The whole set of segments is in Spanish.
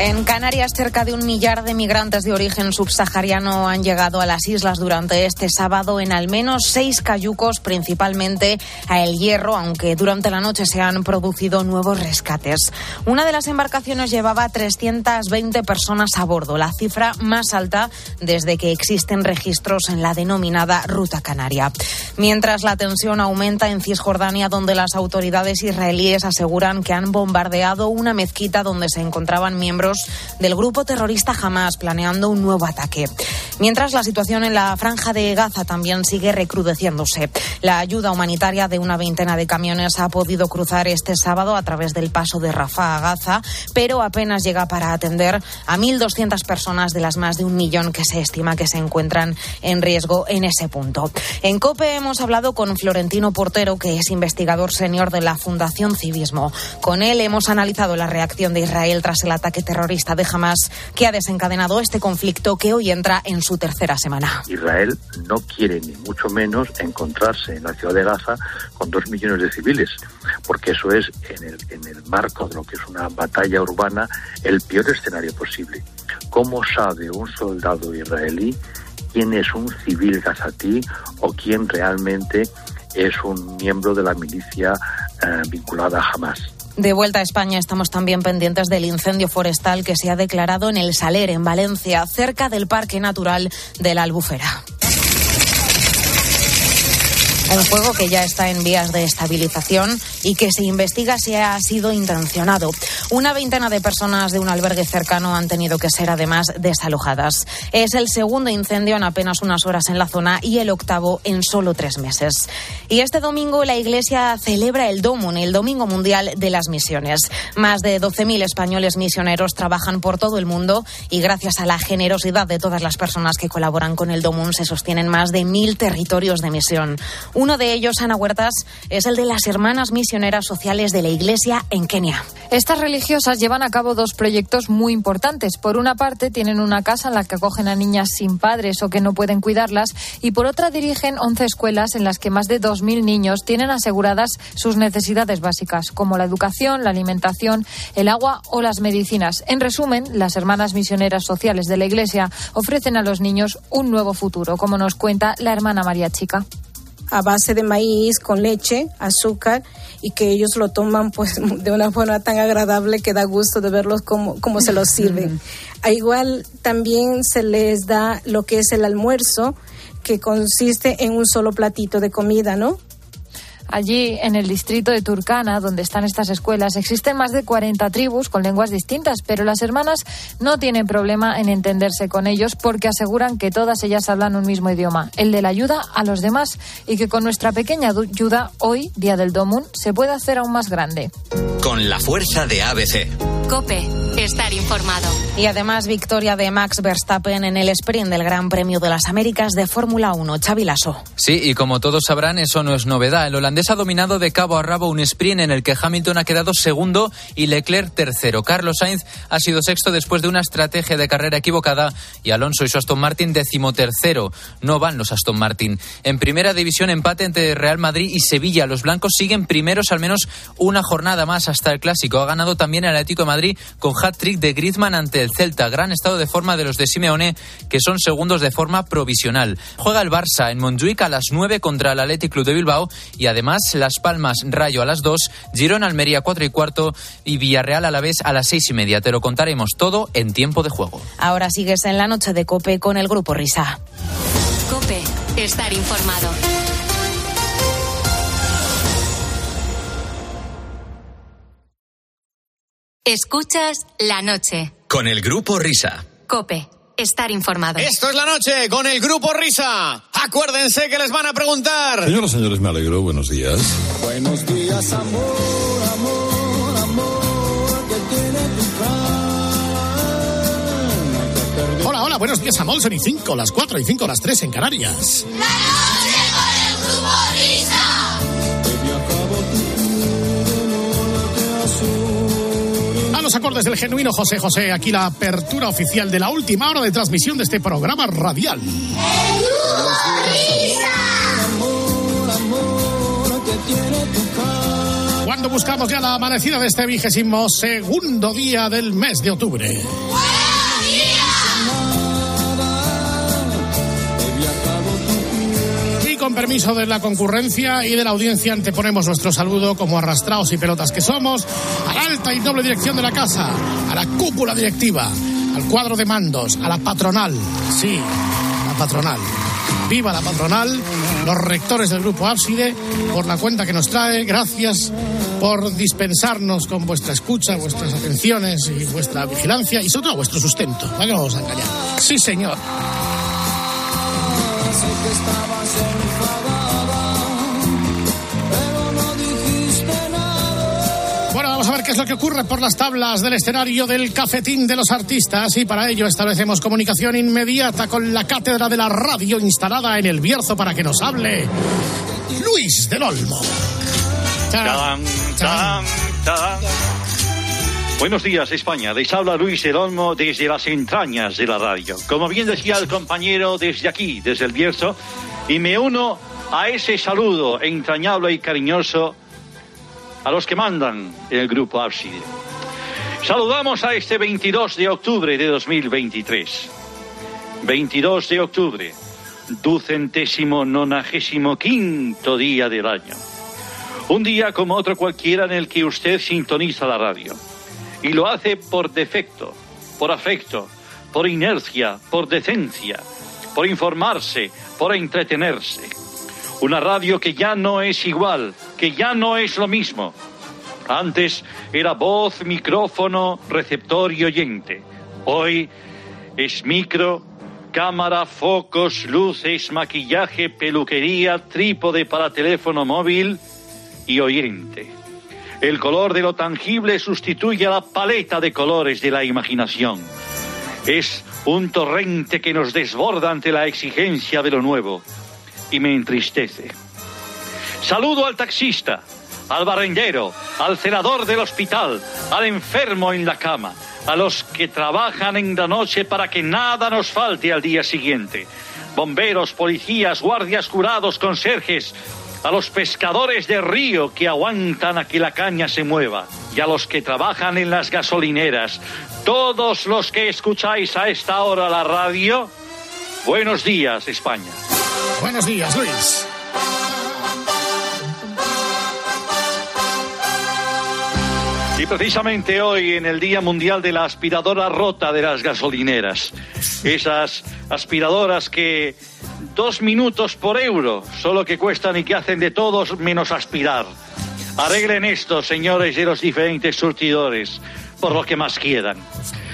En Canarias, cerca de un millar de migrantes de origen subsahariano han llegado a las islas durante este sábado en al menos seis cayucos, principalmente a El Hierro, aunque durante la noche se han producido nuevos rescates. Una de las embarcaciones llevaba 320 personas a bordo, la cifra más alta desde que existen registros en la denominada Ruta Canaria. Mientras la tensión aumenta en Cisjordania, donde las autoridades israelíes aseguran que han bombardeado una mezquita donde se encontraban miembros del grupo terrorista Hamas planeando un nuevo ataque. Mientras la situación en la franja de Gaza también sigue recrudeciéndose. La ayuda humanitaria de una veintena de camiones ha podido cruzar este sábado a través del paso de Rafah a Gaza, pero apenas llega para atender a 1.200 personas de las más de un millón que se estima que se encuentran en riesgo en ese punto. En COPE hemos hablado con Florentino Portero, que es investigador senior de la Fundación Civismo. Con él hemos analizado la reacción de Israel tras el ataque terrorista terrorista de Hamas que ha desencadenado este conflicto que hoy entra en su tercera semana. Israel no quiere ni mucho menos encontrarse en la ciudad de Gaza con dos millones de civiles, porque eso es en el, en el marco de lo que es una batalla urbana el peor escenario posible. ¿Cómo sabe un soldado israelí quién es un civil gazatí o quién realmente es un miembro de la milicia eh, vinculada a Hamas? De vuelta a España estamos también pendientes del incendio forestal que se ha declarado en el Saler, en Valencia, cerca del Parque Natural de la Albufera. Un fuego que ya está en vías de estabilización y que se investiga si ha sido intencionado. Una veintena de personas de un albergue cercano han tenido que ser además desalojadas. Es el segundo incendio en apenas unas horas en la zona y el octavo en solo tres meses. Y este domingo la Iglesia celebra el Domun, el Domingo Mundial de las Misiones. Más de 12.000 españoles misioneros trabajan por todo el mundo y gracias a la generosidad de todas las personas que colaboran con el Domun se sostienen más de mil territorios de misión. Uno de ellos, Ana Huertas, es el de las Hermanas Misioneras Sociales de la Iglesia en Kenia. Estas religiosas llevan a cabo dos proyectos muy importantes. Por una parte, tienen una casa en la que acogen a niñas sin padres o que no pueden cuidarlas y por otra dirigen 11 escuelas en las que más de 2.000 niños tienen aseguradas sus necesidades básicas, como la educación, la alimentación, el agua o las medicinas. En resumen, las Hermanas Misioneras Sociales de la Iglesia ofrecen a los niños un nuevo futuro, como nos cuenta la hermana María Chica a base de maíz con leche, azúcar y que ellos lo toman pues de una forma tan agradable que da gusto de verlos como, se los sirven. A igual también se les da lo que es el almuerzo que consiste en un solo platito de comida, ¿no? Allí, en el distrito de Turkana, donde están estas escuelas, existen más de 40 tribus con lenguas distintas, pero las hermanas no tienen problema en entenderse con ellos porque aseguran que todas ellas hablan un mismo idioma, el de la ayuda a los demás, y que con nuestra pequeña ayuda, hoy, Día del Domun, se puede hacer aún más grande. Con la fuerza de ABC. Cope, estar informado. Y además, victoria de Max Verstappen en el sprint del Gran Premio de las Américas de Fórmula 1, Chavilaso. Sí, y como todos sabrán, eso no es novedad. El holandés ha dominado de cabo a rabo un sprint en el que Hamilton ha quedado segundo y Leclerc tercero. Carlos Sainz ha sido sexto después de una estrategia de carrera equivocada y Alonso y su Aston Martin decimotercero. No van los Aston Martin. En primera división empate entre Real Madrid y Sevilla. Los blancos siguen primeros al menos una jornada más hasta el clásico. Ha ganado también el Atlético de Madrid con hat-trick de Griezmann ante el Celta. Gran estado de forma de los de Simeone que son segundos de forma provisional. Juega el Barça en Montjuic a las 9 contra el Athletic Club de Bilbao y además las Palmas Rayo a las 2, Girón Almería 4 y cuarto y Villarreal a la vez a las 6 y media. Te lo contaremos todo en tiempo de juego. Ahora sigues en la noche de Cope con el Grupo Risa. Cope, estar informado. Escuchas la noche. Con el Grupo Risa. Cope estar informado. Esto es la noche con el Grupo Risa. Acuérdense que les van a preguntar. Señoras, señores, me alegro. Buenos días. Buenos días, amor, amor, amor, que tiene tu Hola, hola, buenos días, amor. Son y 5, las 4 y 5, las 3 en Canarias. La noche acordes del genuino José José, aquí la apertura oficial de la última hora de transmisión de este programa radial. Cuando buscamos ya la amanecida de este vigésimo segundo día del mes de octubre. Con permiso de la concurrencia y de la audiencia anteponemos nuestro saludo como arrastrados y pelotas que somos a la alta y doble dirección de la casa, a la cúpula directiva, al cuadro de mandos, a la patronal, sí, la patronal. Viva la patronal, los rectores del grupo Ábside, por la cuenta que nos trae, gracias por dispensarnos con vuestra escucha, vuestras atenciones y vuestra vigilancia y sobre todo vuestro sustento. ¿Para qué nos vamos a engañar? Sí, señor. Sé que estabas enfadada, pero no dijiste nada. Bueno, vamos a ver qué es lo que ocurre por las tablas del escenario del cafetín de los artistas y para ello establecemos comunicación inmediata con la cátedra de la radio instalada en el Bierzo para que nos hable Luis del Olmo. Tadam, tadam, tadam. Buenos días, España. Les habla Luis del Olmo desde las entrañas de la radio. Como bien decía el compañero desde aquí, desde el Bierzo, y me uno a ese saludo entrañable y cariñoso a los que mandan el grupo Ábside. Saludamos a este 22 de octubre de 2023. 22 de octubre, ducentésimo nonagésimo quinto día del año. Un día como otro cualquiera en el que usted sintoniza la radio. Y lo hace por defecto, por afecto, por inercia, por decencia, por informarse, por entretenerse. Una radio que ya no es igual, que ya no es lo mismo. Antes era voz, micrófono, receptor y oyente. Hoy es micro, cámara, focos, luces, maquillaje, peluquería, trípode para teléfono móvil y oyente. El color de lo tangible sustituye a la paleta de colores de la imaginación. Es un torrente que nos desborda ante la exigencia de lo nuevo y me entristece. Saludo al taxista, al barrendero, al celador del hospital, al enfermo en la cama, a los que trabajan en la noche para que nada nos falte al día siguiente. Bomberos, policías, guardias jurados, conserjes, a los pescadores de río que aguantan a que la caña se mueva y a los que trabajan en las gasolineras, todos los que escucháis a esta hora la radio, buenos días España. Buenos días, Luis. Y precisamente hoy, en el Día Mundial de la Aspiradora Rota de las Gasolineras, esas aspiradoras que dos minutos por euro, solo que cuestan y que hacen de todos menos aspirar. Arreglen esto, señores de los diferentes surtidores, por lo que más quieran.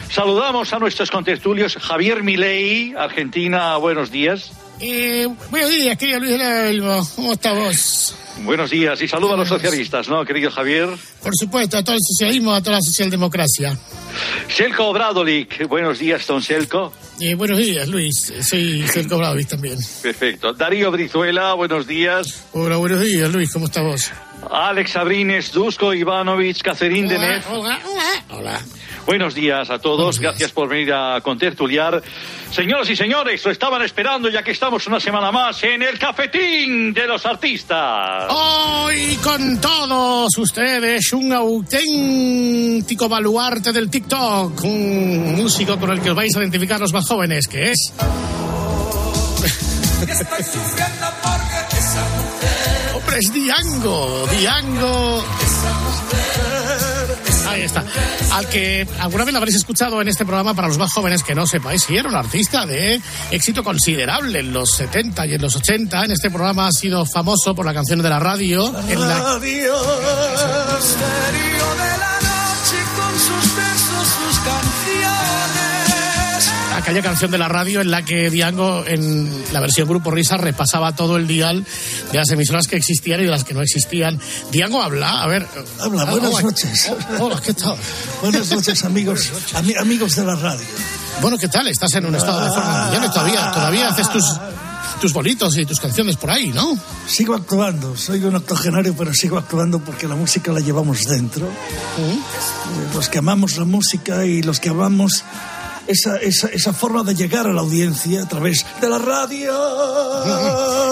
Saludamos a nuestros contertulios Javier Milei, Argentina, buenos días. Eh, buenos días, querido Luis del Olmo. ¿Cómo está vos? Buenos días y saludo a los socialistas, ¿no, querido Javier? Por supuesto, a todo el socialismo, a toda la socialdemocracia. Selko Bradolik, buenos días, don Selko. Eh, buenos días, Luis. Soy Sergio Bravis también. Perfecto. Darío Brizuela, buenos días. Hola, buenos días, Luis. ¿Cómo está vos? Alex Abrines, Dusko Ivanovich, Cacerín Denet. Hola, hola, hola. Buenos días a todos, gracias por venir a contertuliar. Señoras y señores, lo estaban esperando ya que estamos una semana más en el cafetín de los artistas. Hoy con todos ustedes un auténtico baluarte del TikTok, un músico con el que os vais a identificar los más jóvenes, que es... Hombre, es Diango, Diango. Ahí está. Al que alguna vez lo habréis escuchado en este programa para los más jóvenes que no sepáis, sí, era un artista de éxito considerable en los 70 y en los 80. En este programa ha sido famoso por la canción de la radio. Radio, misterio de la noche con sus besos, sus canciones. Aquella canción de la radio en la que Diango, en la versión Grupo Risa, repasaba todo el dial de las emisoras que existían y de las que no existían. Diango habla, a ver. Habla, ah, buenas hola. noches. Oh, Hola, ¿qué tal? Buenas noches, amigos, ami- amigos de la radio. Bueno, ¿qué tal? Estás en un estado de forma y todavía, todavía haces tus, tus bolitos y tus canciones por ahí, ¿no? Sigo actuando, soy un octogenario, pero sigo actuando porque la música la llevamos dentro. Eh, Los que amamos la música y los que amamos esa, esa, esa forma de llegar a la audiencia a través de la radio.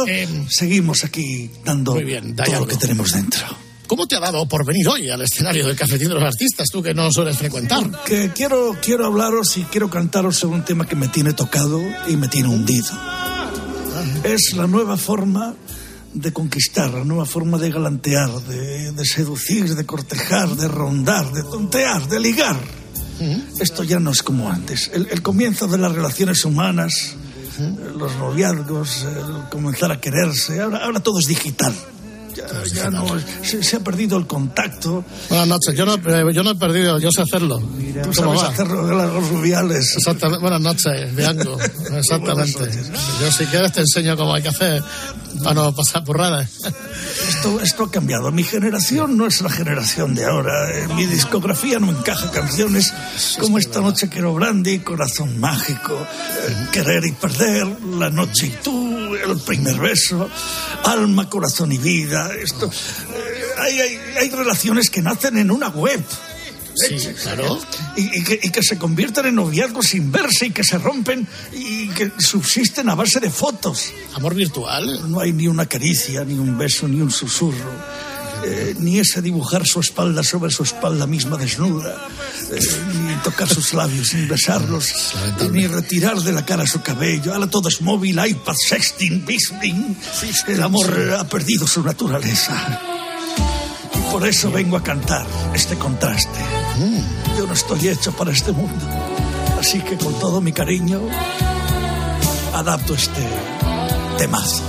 Em, Seguimos aquí dando Muy bien, todo lo que tenemos dentro. ¿cómo te ha dado por venir hoy al escenario del Cafetín de los Artistas, tú que no sueles frecuentar? Que quiero, quiero hablaros y quiero cantaros sobre un tema que me tiene tocado y me tiene hundido. Es la nueva forma de conquistar, la nueva forma de galantear, de, de seducir, de cortejar, de rondar, de tontear, de ligar. Esto ya no es como antes. El, el comienzo de las relaciones humanas, eh, los noviazgos, el comenzar a quererse, ahora, ahora todo es digital. Ya, ya no, se, se ha perdido el contacto. Buenas noches, yo no, eh, yo no he perdido, yo sé hacerlo. Tú ¿Cómo sabes va? hacerlo de los rubiales. Exactamente. Buenas noches, Bianco. Exactamente. Yo si quieres te enseño cómo hay que hacer para no pasar burradas. Esto, esto ha cambiado. Mi generación no es la generación de ahora. En mi discografía no encaja canciones como Esta noche quiero brandy, Corazón mágico, eh, Querer y perder, La noche y tú, El primer beso, Alma, corazón y vida. Esto, eh, hay, hay, hay relaciones que nacen en una web. Sí, claro. Y, y que, y que se convierten en noviazgos sin verse y que se rompen y que subsisten a base de fotos. Amor virtual. No hay ni una caricia, ni un beso, ni un susurro. eh, ni ese dibujar su espalda sobre su espalda misma desnuda, eh, ni tocar sus labios, ni besarlos, ni retirar de la cara su cabello. Ahora todo es móvil, iPad, sexting, bisting. El amor ha perdido su naturaleza. Y por eso vengo a cantar este contraste. Yo no estoy hecho para este mundo. Así que con todo mi cariño adapto este temazo.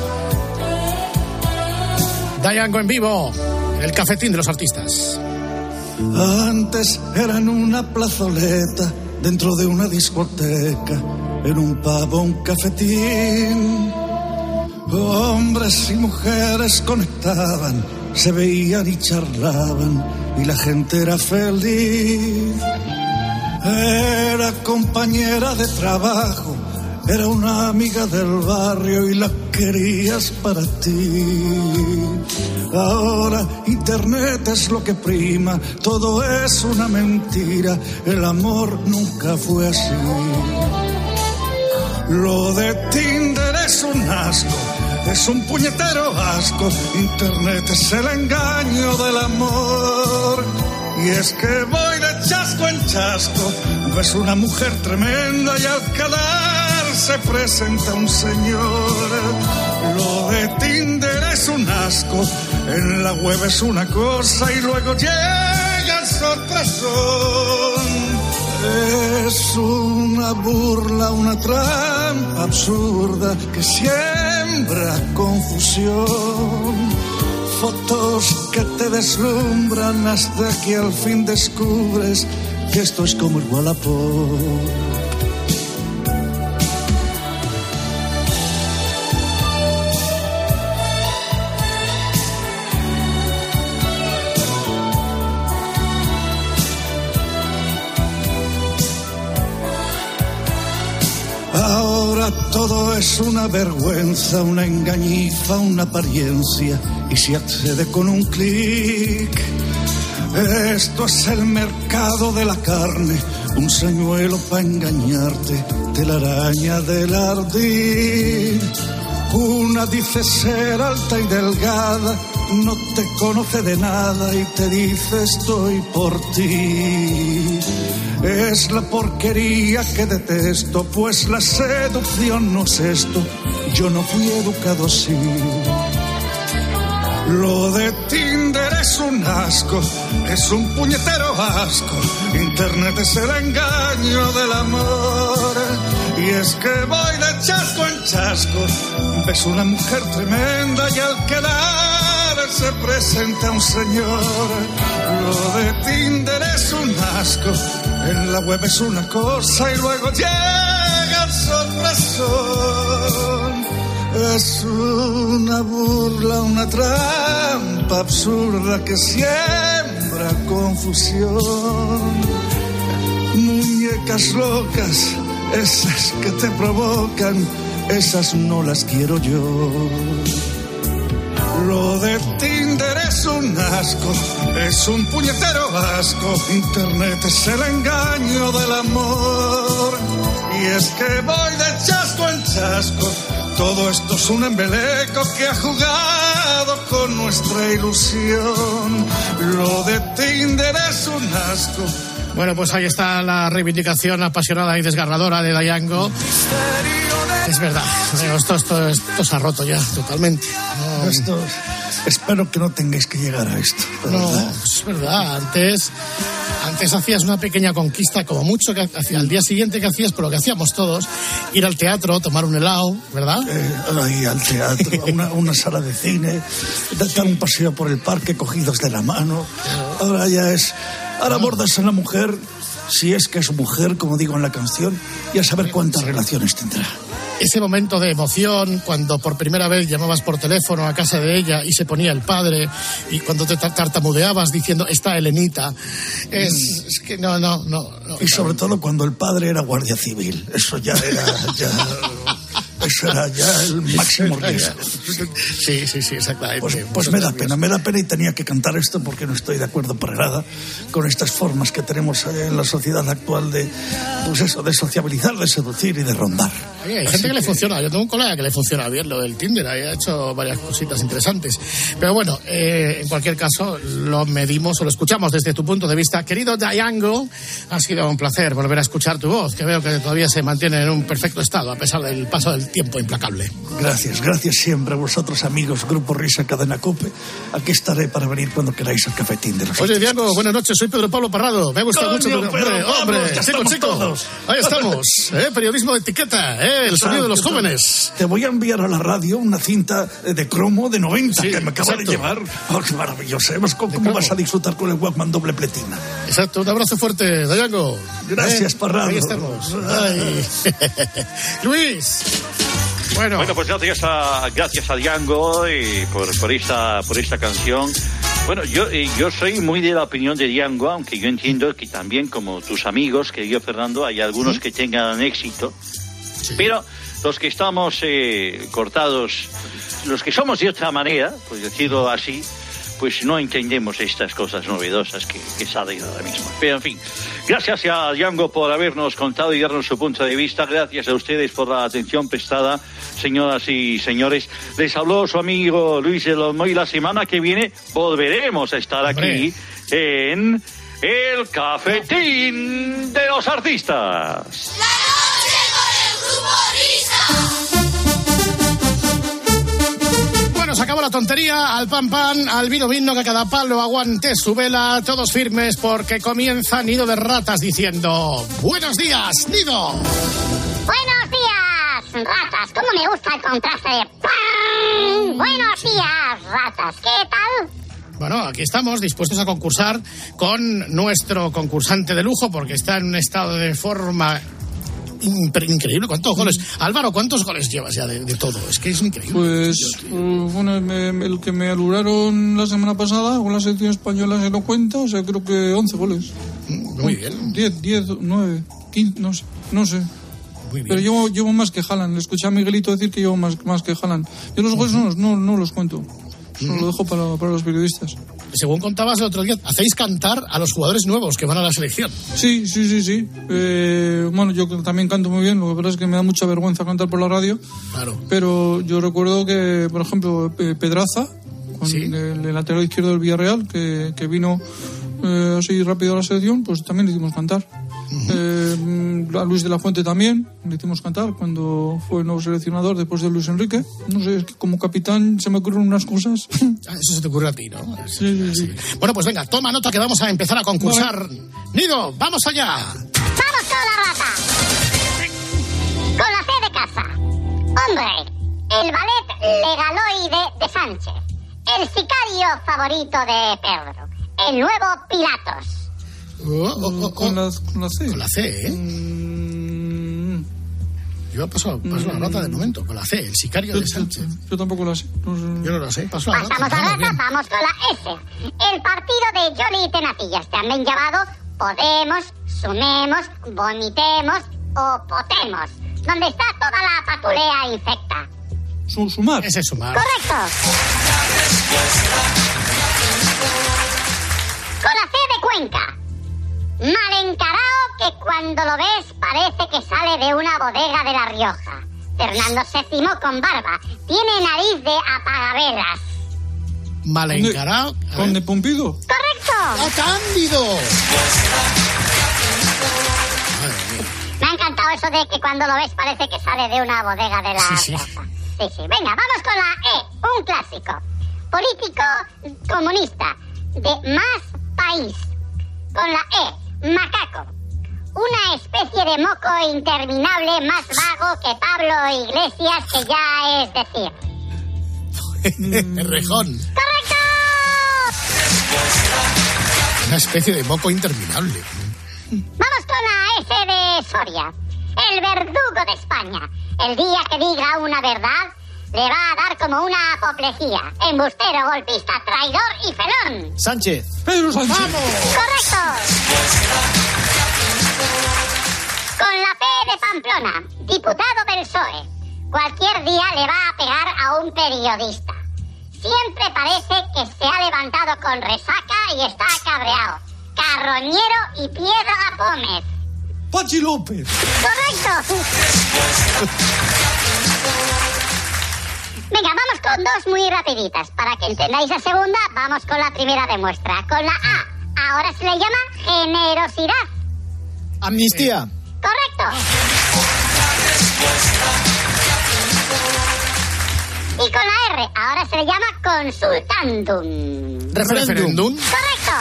Dayango en vivo, el cafetín de los artistas. Antes era en una plazoleta, dentro de una discoteca, en un pavo, un cafetín. Hombres y mujeres conectaban, se veían y charlaban, y la gente era feliz. Era compañera de trabajo, era una amiga del barrio y la querías para ti. Ahora Internet es lo que prima, todo es una mentira, el amor nunca fue así. Lo de Tinder es un asco, es un puñetero asco, Internet es el engaño del amor. Y es que voy de chasco en chasco, ves una mujer tremenda y al quedar se presenta un señor. Lo de Tinder es un asco, en la web es una cosa y luego llegas otras son. Es una burla, una trampa absurda que siembra confusión. Fotos que te deslumbran hasta que al fin descubres que esto es como el Wallapop. Todo es una vergüenza, una engañifa, una apariencia y se accede con un clic. Esto es el mercado de la carne, un señuelo para engañarte, telaraña del ardid. Una dice ser alta y delgada, no te conoce de nada y te dice estoy por ti. Es la porquería que detesto, pues la seducción no es esto, yo no fui educado así. Lo de Tinder es un asco, es un puñetero asco. Internet es el engaño del amor. Y es que voy de chasco en chasco. Ves una mujer tremenda y al quedar se presenta un señor. Lo de Tinder es un asco, en la web es una cosa y luego llega el sorpresón. Es una burla, una trampa absurda que siembra confusión. Muñecas locas, esas que te provocan, esas no las quiero yo. Lo de Tinder es un asco, es un puñetero asco. Internet es el engaño del amor. Y es que voy de chasco en chasco. Todo esto es un embeleco que ha jugado con nuestra ilusión. Lo de Tinder es un asco. Bueno, pues ahí está la reivindicación apasionada y desgarradora de Dayango. Es verdad, esto, esto, esto se ha roto ya totalmente. No, Esto, espero que no tengáis que llegar a esto. no, verdad. es verdad. Antes, antes hacías una pequeña conquista, como mucho que hacía al día siguiente que hacías, por lo que hacíamos todos, ir al teatro, tomar un helado, ¿verdad? Eh, ahí al teatro, a una, una sala de cine, dar un paseo por el parque cogidos de la mano. Ahora ya es. Ahora abordas a la mujer, si es que es mujer, como digo en la canción, y a saber cuántas relaciones tendrá. Ese momento de emoción cuando por primera vez llamabas por teléfono a casa de ella y se ponía el padre y cuando te tar- tartamudeabas diciendo está Elenita. Es, es que no, no, no. no. Y sobre todo cuando el padre era guardia civil. Eso ya era. Ya, eso era ya el máximo riesgo. Sí, sí, sí, exactamente. Pues, pues me da pena, me da pena y tenía que cantar esto porque no estoy de acuerdo para nada con estas formas que tenemos eh, en la sociedad actual de, pues eso, de sociabilizar, de seducir y de rondar. Oye, hay Así gente que, le que- funciona. Yo tengo un colega que le funciona bien lo del Tinder. ahí Ha hecho varias cositas interesantes. Pero bueno, eh, en cualquier caso, lo medimos o lo escuchamos desde tu punto de vista. Querido Diango, ha sido un placer volver a escuchar tu voz, que veo que todavía se mantiene en un perfecto estado a pesar del paso del tiempo implacable. Gracias, gracias siempre a vosotros amigos, Grupo Risa Cadena Cope. Aquí estaré para venir cuando queráis al cafetín de los Oye, Diango, buenas noches. Soy Pedro Pablo Parrado. Me ha gustado Coño, mucho. tu- Pedro hombre, Pablo, hombre, ya chico, estamos chico. todos. Ahí estamos. ¿eh? Periodismo de etiqueta. ¿eh? El sonido de los jóvenes. Te voy a enviar a la radio una cinta de cromo de 90 Sí, que me acaba exacto. de llevar. Oh, qué maravilloso. ¿Cómo, cómo vas a disfrutar con el Walkman doble pletina? Exacto. Un abrazo fuerte, Dayango. Gracias, ¿Eh? Parrado. Ahí estamos. Ay. Luis. Bueno, Bueno, pues gracias a, gracias a Diango eh, por, por, esta, por esta canción. Bueno, yo, eh, yo soy muy de la opinión de Diango, aunque yo entiendo que también, como tus amigos, querido Fernando, hay algunos que tengan éxito. Pero los que estamos eh, cortados, los que somos de otra manera, pues decirlo así, pues no entendemos estas cosas novedosas que, que salen ahora mismo. Pero en fin, gracias a Django por habernos contado y darnos su punto de vista. Gracias a ustedes por la atención prestada, señoras y señores. Les habló su amigo Luis El Olmo y la semana que viene volveremos a estar Hombre. aquí en el cafetín de los artistas. La noche con el grupo Risa. Acabó la tontería, al pan pan, al vino vino, que cada palo aguante su vela, todos firmes porque comienza Nido de Ratas diciendo, buenos días, Nido. Buenos días, ratas. ¿Cómo me gusta el contraste de pan? Buenos días, ratas. ¿Qué tal? Bueno, aquí estamos dispuestos a concursar con nuestro concursante de lujo porque está en un estado de forma increíble. ¿Cuántos goles? Álvaro, ¿cuántos goles llevas ya de, de todo? Es que es increíble. Pues, eh, bueno, me- el que me aluraron la semana pasada con la selección española se lo cuenta, o sea, creo que 11 goles. Muy bien. 10, 10, 9, 15, no sé, no sé. Pero llevo, llevo más que Jalan. Le escuché a Miguelito decir que llevo más, más que Jalan. Yo los goles no, no, no los cuento. Eso lo dejo para, para los periodistas. Según contabas el otro día, hacéis cantar a los jugadores nuevos que van a la selección. Sí, sí, sí, sí. Eh, bueno, yo también canto muy bien. Lo que pasa es que me da mucha vergüenza cantar por la radio. Claro. Pero yo recuerdo que, por ejemplo, Pe- Pedraza, con Sí. el, el lateral izquierdo del Villarreal, que, que vino eh, así rápido a la selección, pues también le hicimos cantar. Eh, a Luis de la Fuente también le hicimos cantar cuando fue el nuevo seleccionador después de Luis Enrique. No sé, es que como capitán se me ocurren unas cosas. Ah, eso se te ocurre a ti, ¿no? Sí, sí, sí. Bueno, pues venga, toma nota que vamos a empezar a concursar. Nido, vamos allá. ¡Vamos con la rata! Con la C de casa. Hombre, el ballet legaloide de Sánchez. El sicario favorito de Pedro. El nuevo Pilatos. Oh, oh, oh, Con oh. la, con la C. Con la C, ¿eh? Mm, Yo paso, paso la nota de momento, con la C, el sicario yo, de Sánchez. yo tampoco la sé. No sé. Yo no lo sé, paso la. Pasamos a vamos rata, vamos con la S. El partido de Jolly y Tenacillas, también llamado Podemos, Sumemos, Vomitemos o Potemos, donde está toda la patulea infecta. Su- sumar. Ese es sumar. Correcto. Con la C de Cuenca. Mal encarao que cuando lo ves parece que sale de una bodega de La Rioja. Fernando VII con barba. Tiene nariz de apagavelas. Mal. A Conde ver. Pompido. ¡Correcto! ¡Ah, Cándido! Me ha encantado eso de que cuando lo ves parece que sale de una bodega de la Sí, sí. casa. Sí, sí. Venga, vamos con la E, un clásico. Político comunista de más país. Con la E, macaco. Una especie de moco interminable más vago que Pablo Iglesias, que ya es decir. Rejón. ¡Correcto! Una especie de moco interminable. Vamos con la S de Soria. El verdugo de España. El día que diga una verdad, le va a dar como una apoplejía. Embustero, golpista, traidor y felón. Sánchez. Pedro Sánchez. ¡Correcto! Con la P de Pamplona, diputado del PSOE. Cualquier día le va a pegar a un periodista. Siempre parece que se ha levantado con resaca y está cabreado. Carroñero y Piedra Gómez. Pachi López. ¡Correcto! Venga, vamos con dos muy rapiditas. Para que entendáis la segunda, vamos con la primera de muestra. Con la A, ahora se le llama generosidad. Amnistía. ¡Correcto! Y con la R, ahora se le llama consultandum. Referéndum. ¡Correcto!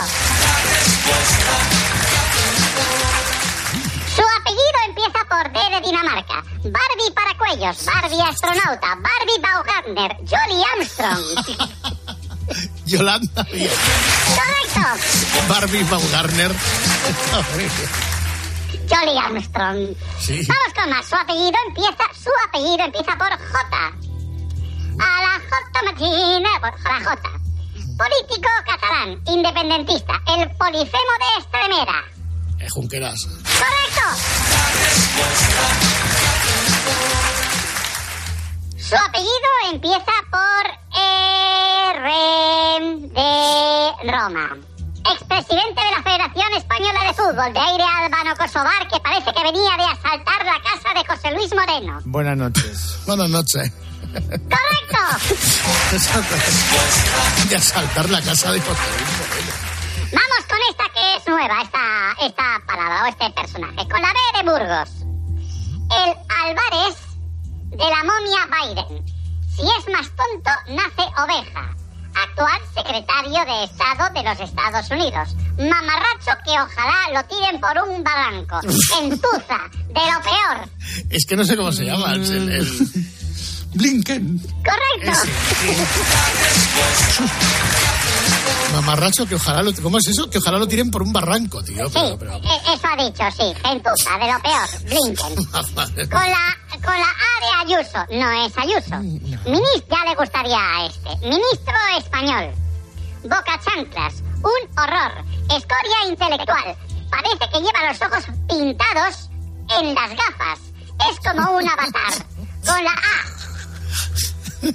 Empieza por D de Dinamarca. Barbie Paracuellos, Barbie Astronauta, Barbie Baumgartner, Jolly Armstrong. Yolanda. ¡Correcto! Barbie Baumgartner. Jolly Armstrong. Sí. Vamos con más. Su apellido empieza, su apellido empieza por J. A la J Martina, por la J. Político catalán, independentista, el polifemo de Extremera. Eh, Junqueras. ¡Correcto! Su apellido empieza por R de Roma. Expresidente de la Federación Española de Fútbol, de aire albano kosovar, que parece que venía de asaltar la casa de José Luis Moreno. Buenas noches. Buenas noches. ¡Correcto! De asaltar la casa de José Luis Moreno. Nueva, esta, esta palabra o este personaje. Con la B de Burgos. El Álvarez de la momia Biden. Si es más tonto, nace oveja. Actual secretario de Estado de los Estados Unidos. Mamarracho que ojalá lo tiren por un barranco. Entuza, de lo peor. Es que no sé cómo se llama. el- el- el- Blinken. Correcto. mamarracho que ojalá lo... ¿Cómo es eso? Que ojalá lo tiren por un barranco, tío. Sí, Pero, pero... e- eso ha dicho, sí. Gentuza, de lo peor. Blinken. Con la, con la A de Ayuso, no es Ayuso. Ministro, ya le gustaría a este. Ministro español. Boca chanclas, un horror. Escoria intelectual. Parece que lleva los ojos pintados en las gafas. Es como un avatar. Con la A.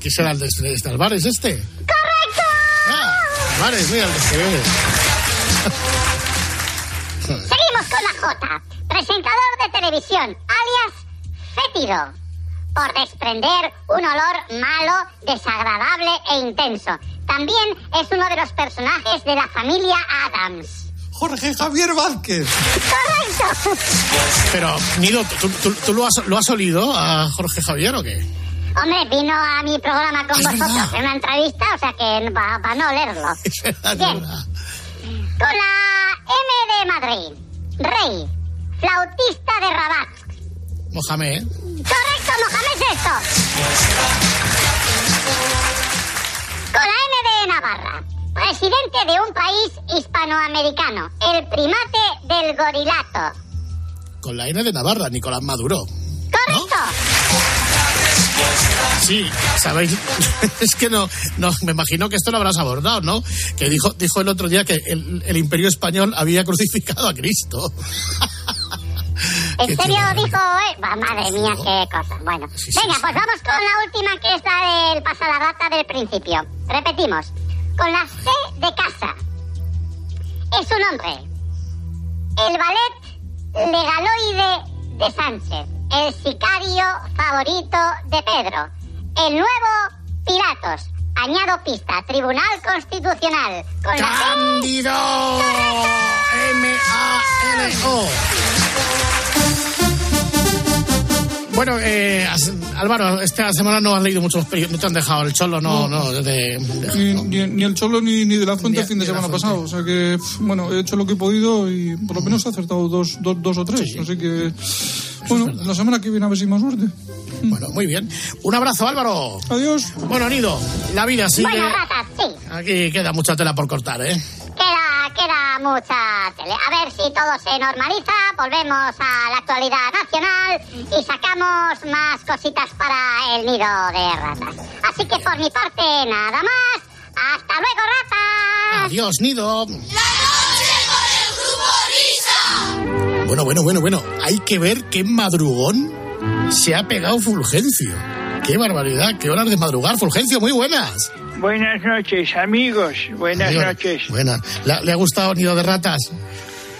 ¿Qué será el de, de Álvarez este? Ah, mira de se ve. Seguimos con la J. Presentador de televisión, alias fétido. Por desprender un olor malo, desagradable e intenso. También es uno de los personajes de la familia Adams. Jorge Javier Vázquez. ¡Correcto! Pero, Nido, ¿tú, tú, tú lo, has, lo has olido a Jorge Javier o qué? Hombre, vino a mi programa con Es vosotros verdad. en una entrevista, o sea que para no. Es verdad, es Bien. verdad. Con la M de Madrid. Rey. Flautista de Rabat. Mohamed. Correcto, Mohamed Sexto. Con la N de Navarra. Presidente de un país hispanoamericano. El primate del gorilato. Con la N de Navarra, Nicolás Maduro. Sí, sabéis, es que no, no, me imagino que esto lo habrás abordado, ¿no? Que dijo, dijo el otro día que el, el imperio español había crucificado a Cristo. ¿En serio dijo? eh? Madre mía, qué cosa. Bueno, Sí, sí, venga, sí. pues vamos con la última que es la del pasalarrata del principio. Repetimos. Con la C de casa. Es un hombre. El ballet legaloide de Sánchez. El sicario favorito de Pedro. El nuevo Pilatos. Añado pista, Tribunal Constitucional. Con. M-A-L-O. Bueno, eh, Álvaro, esta semana no has leído muchos periódicos, no te han dejado el cholo, no, no, de, de- Ni, ni- ni el Cholo ni, ni de la Fuente Ni- el fin de semana pasado. O sea que, bueno, he hecho lo que he podido y por lo menos he acertado dos, dos, dos o tres. Así que, bueno, la semana que viene a ver si más suerte. Bueno, muy bien. Un abrazo, Álvaro. Adiós. Bueno, Nido, la vida sigue. Bueno, sí. Aquí queda mucha tela por cortar, ¿eh? Queda, queda mucha tele. A ver si todo se normaliza, volvemos a la actualidad nacional y sacamos más cositas para el nido de ratas. Así que por mi parte, nada más. ¡Hasta luego, ratas! Adiós, Nido. La noche con el grupo Risa. Bueno, bueno, bueno, bueno. Hay que ver qué madrugón se ha pegado Fulgencio. Qué barbaridad, qué horas de madrugar. Fulgencio, muy buenas. Buenas noches, amigos. Buenas noches. Buenas. ¿Le, ha gustado Nido de Ratas?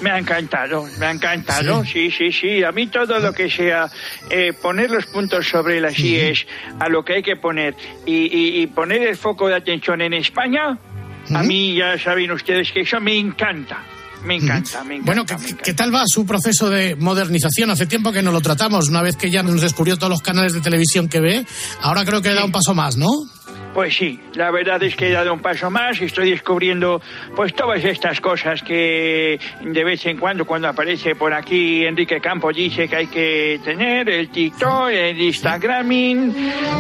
Me ha encantado, me ha encantado. Sí, sí, sí. A mí todo lo que sea eh, poner los puntos sobre las IES a lo que hay que poner y, y- y poner el foco de atención en España, a mí ya saben ustedes que eso me encanta. Me encanta, me encanta. Bueno, ¿qué, qué tal va su proceso de modernización? Hace tiempo que no lo tratamos, una vez que ya nos descubrió todos los canales de televisión que ve. Ahora creo que da un paso más, ¿no? Pues sí, la verdad es que he dado un paso más y estoy descubriendo pues todas estas cosas que de vez en cuando cuando aparece por aquí Enrique Campos dice que hay que tener, el TikTok, el Instagraming,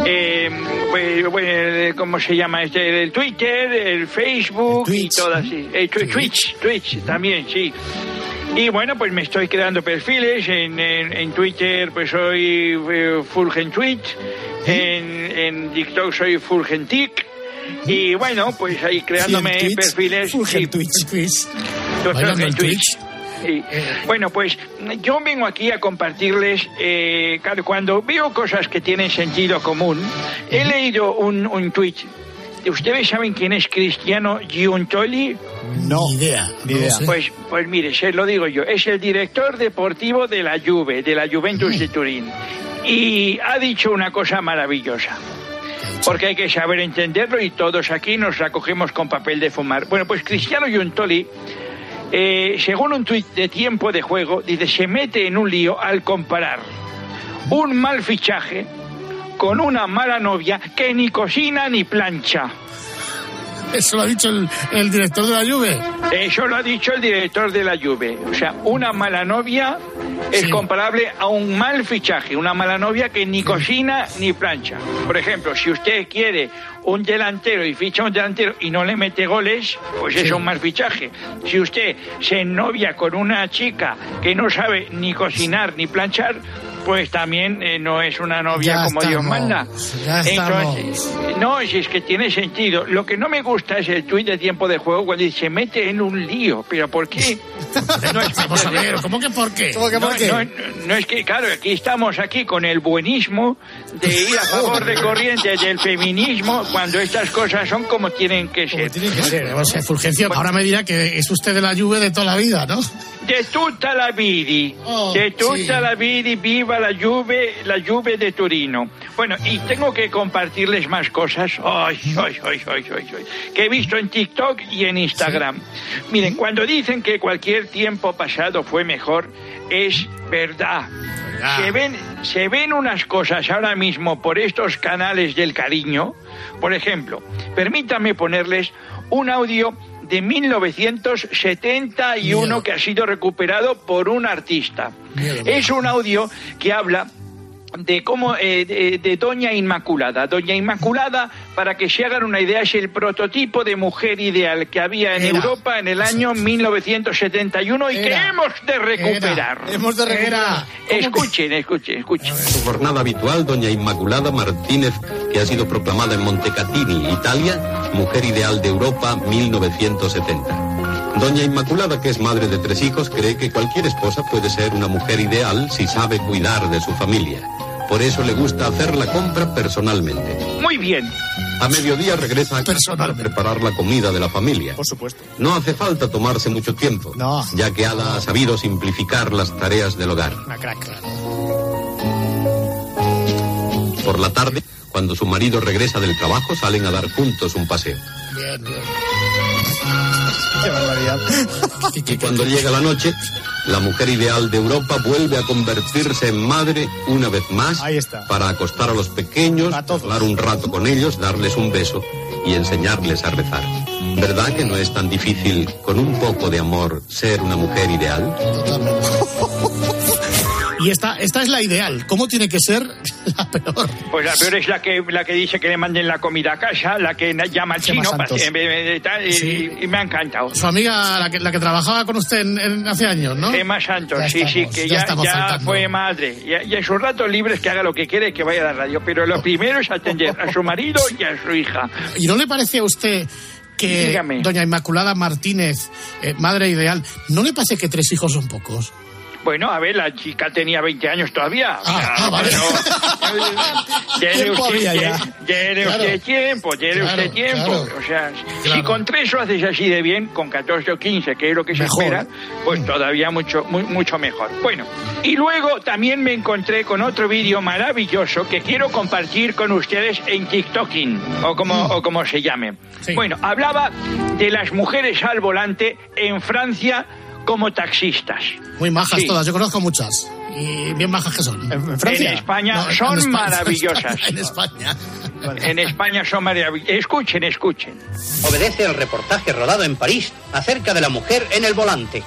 eh, pues, bueno, ¿cómo se llama este? El Twitter, el Facebook y todas. El Twi- Twitch, Twitch también, sí. Y bueno, pues me estoy creando perfiles en, en, en Twitter, pues soy eh, Fulgentweet, en, en TikTok soy Fulgentic, y bueno, pues ahí creándome Twitch, perfiles. Fulgentweet, sí, Twitch. Sí. Bueno, pues yo vengo aquí a compartirles, eh, claro, cuando veo cosas que tienen sentido común, he leído un, un tweet. ¿Ustedes saben quién es Cristiano Giuntoli? No. Ni idea. Ni idea. Pues, pues mire, se lo digo yo, es el director deportivo de la Juve, de la Juventus de Turín. Y ha dicho una cosa maravillosa. Porque hay que saber entenderlo y todos aquí nos la cogemos con papel de fumar. Bueno, pues Cristiano Giuntoli, eh, según un tuit de tiempo de juego, dice, se mete en un lío al comparar un mal fichaje con una mala novia que ni cocina ni plancha. Eso lo ha dicho el, el director de la Juve. Eso lo ha dicho el director de la Juve. O sea, una mala novia es Sí. comparable a un mal fichaje. Una mala novia que ni cocina ni plancha. Por ejemplo, si usted quiere un delantero y ficha un delantero y no le mete goles, pues es un mal fichaje. Si usted se novia con una chica que no sabe ni cocinar ni planchar, pues también eh, no es una novia Ya como Dios estamos, manda. ya estamos. Entonces, no, si es que tiene sentido. Lo que no me gusta es el tuit de tiempo de juego cuando dice, se mete en un lío. ¿Pero por qué? No es Vamos a ver, ¿cómo que por qué? ¿Cómo que no, por qué? no, no, es que, claro, aquí estamos aquí con el buenismo de ir a favor de corrientes del feminismo cuando estas cosas son como tienen que Como ser. tiene que ser. O sea, Fulgencio, ahora me dirá que es usted de la Juve de toda la vida, ¿no? De tutta la vidi, Oh, de tutta sí. la vidi, viva la Juve, la Juve de Turino. Bueno, y tengo que compartirles más cosas ay, ay, ay, ay, ay, que he visto en TikTok y en Instagram. Miren, cuando dicen que cualquier tiempo pasado fue mejor, es verdad. Se ven, se ven unas cosas ahora mismo por estos canales del cariño. Por ejemplo, permítanme ponerles un audio de 1971 Miedo. que ha sido recuperado por un artista. Es un audio que habla de cómo eh, de, de Doña Inmaculada. Doña Inmaculada, para que se hagan una idea, es el prototipo de mujer ideal que había en Era. Europa en el año 1971 y que hemos de recuperar. Era. Hemos de recuperar. Escuchen, escuchen, escuchen. Su jornada habitual, doña Inmaculada Martínez, que ha sido proclamada en Montecatini, Italia, Mujer Ideal de Europa 1970. Doña Inmaculada, que es madre de tres hijos, cree que cualquier esposa puede ser una mujer ideal si sabe cuidar de su familia. Por eso le gusta hacer la compra personalmente. Muy bien. A mediodía regresa a casa para preparar la comida de la familia. Por supuesto. No hace falta tomarse mucho tiempo, No. ya que Ada ha sabido simplificar las tareas del hogar. Una crack. Por la tarde, Cuando su marido regresa del trabajo, salen a dar juntos un paseo. Bien, bien. Qué barbaridad. Y cuando llega la noche, la mujer ideal de Europa vuelve a convertirse en madre una vez más Ahí está. para acostar a los pequeños, hablar un rato con ellos, darles un beso y enseñarles a rezar. ¿Verdad que no es tan difícil, con un poco de amor, ser una mujer ideal? Y esta, esta es la ideal. ¿Cómo tiene que ser la peor? Pues la peor es la que, la que dice que le manden la comida a casa, la que llama al chino tal, y, Sí. y me ha encantado. Su amiga, la que, la que trabajaba con usted en- en- hace años, ¿no? Emma Santos, Ya sí, sí, que ya ya, ya fue madre. Y, en sus ratos libres que haga lo que quiere y que vaya a la radio. Pero lo primero es atender a su marido y a su hija. ¿Y no le parece a usted que Dígame. doña Inmaculada Martínez, eh, madre ideal, no le parece que tres hijos son pocos? Bueno, a ver, la chica tenía 20 años todavía. O sea, ah, vale. pero- Dele Tiempo usted, ya. Claro. tiempo, Claro, usted tiempo. claro. O sea, si con tres lo haces así de bien, con 14 o 15, que es lo que se Mejor. espera, pues todavía mucho, mu- mucho mejor. Bueno, y luego también me encontré con otro vídeo maravilloso que quiero compartir con ustedes en TikToking, o como, o como se llame. Sí. Bueno, hablaba de las mujeres al volante en Francia como taxistas. Muy majas Sí. todas, yo conozco muchas. Y bien majas que son. ¿En, Francia? En España No, en son España, maravillosas. En España. En España son maravillosas. Escuchen, escuchen. Obedece al reportaje rodado en París acerca de la mujer en el volante.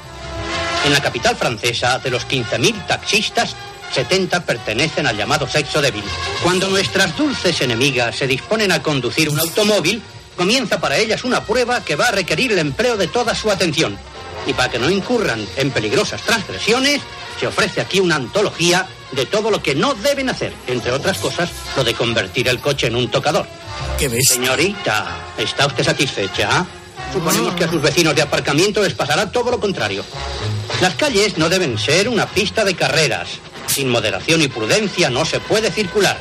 En la capital francesa, de los 15.000 taxistas, 70 pertenecen al llamado sexo débil. Cuando nuestras dulces enemigas se disponen a conducir un automóvil, comienza para ellas una prueba que va a requerir el empleo de toda su atención. Y para que no incurran en peligrosas transgresiones, se ofrece aquí una antología de todo lo que no deben hacer, entre otras cosas, lo de convertir el coche en un tocador. ¿Qué ves? Señorita, ¿está usted satisfecha? Suponemos que a sus vecinos de aparcamiento les pasará todo lo contrario. Las calles no deben ser una pista de carreras. Sin moderación y prudencia no se puede circular.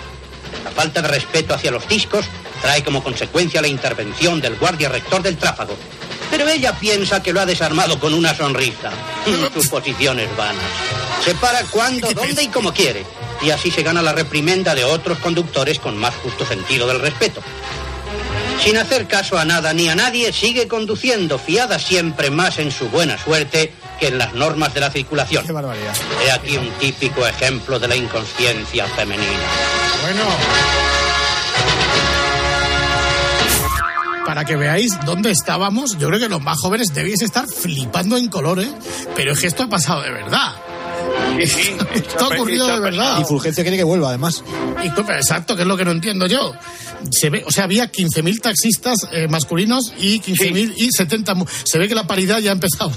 La falta de respeto hacia los discos trae como consecuencia la intervención del guardia rector del tráfago. Pero ella piensa que lo ha desarmado con una sonrisa. Suposiciones vanas. Se para cuando, dónde y como quiere. Y así se gana la reprimenda de otros conductores con más justo sentido del respeto. Sin hacer caso a nada ni a nadie, sigue conduciendo, fiada siempre más en su buena suerte que en las normas de la circulación. Qué barbaridad. He aquí un típico ejemplo de la inconsciencia femenina. Bueno. Para que veáis dónde estábamos, yo creo que los más jóvenes debéis estar flipando en colores, pero es que esto ha pasado de verdad. Sí, sí, Esto ha ocurrido de verdad. Y Fulgencio quiere que vuelva, además. Y exacto, que es lo que no entiendo yo. Se ve, o sea, había 15.000 taxistas eh, masculinos y 15.000 y 70. mu- Se ve que la paridad ya empezaba.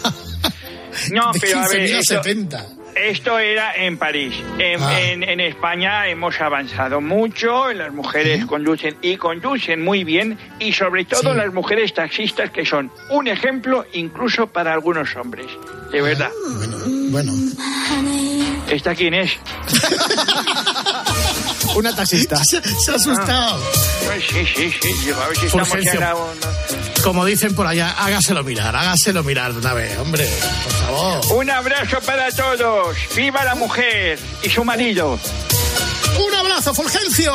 No, de pero a ver, 15.000 a esto- 70. Esto era en París. En, Ah. en- en España hemos avanzado mucho, las mujeres conducen y conducen muy bien, y sobre todo Sí. las mujeres taxistas que son un ejemplo incluso para algunos hombres. De verdad. Bueno, ¿Esta quién es? Una taxista. se, se ha asustado. Pues sí, sí, sí. A ver si estamos ya en la- Como dicen por allá, hágaselo mirar, hágaselo mirar de una vez, hombre, por favor. Un abrazo para todos. ¡Viva la mujer y su marido! ¡Un abrazo, Fulgencio!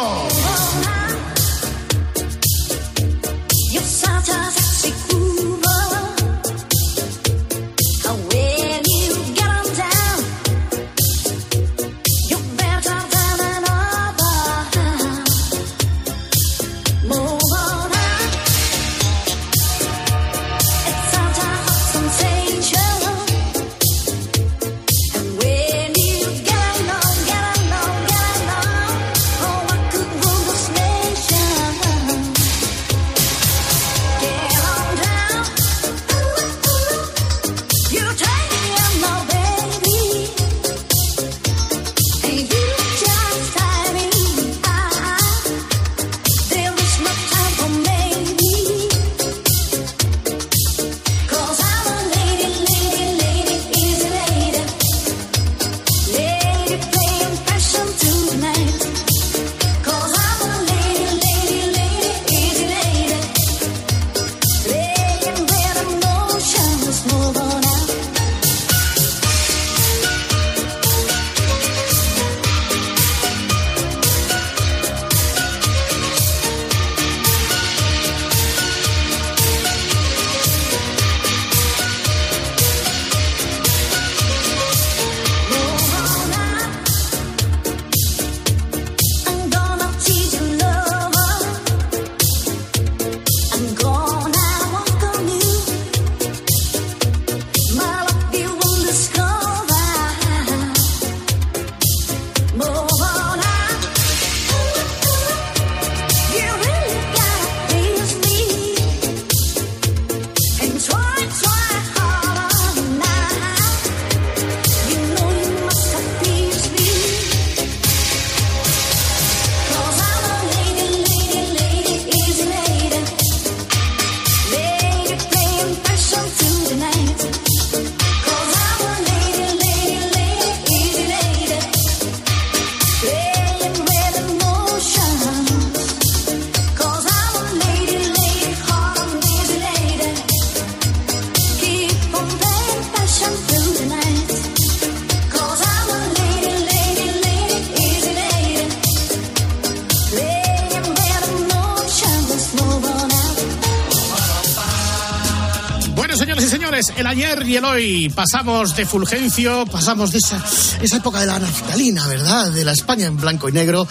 Ayer y el hoy. Pasamos de Fulgencio, pasamos de esa, esa época de la naftalina, ¿verdad? De la España en blanco y negro,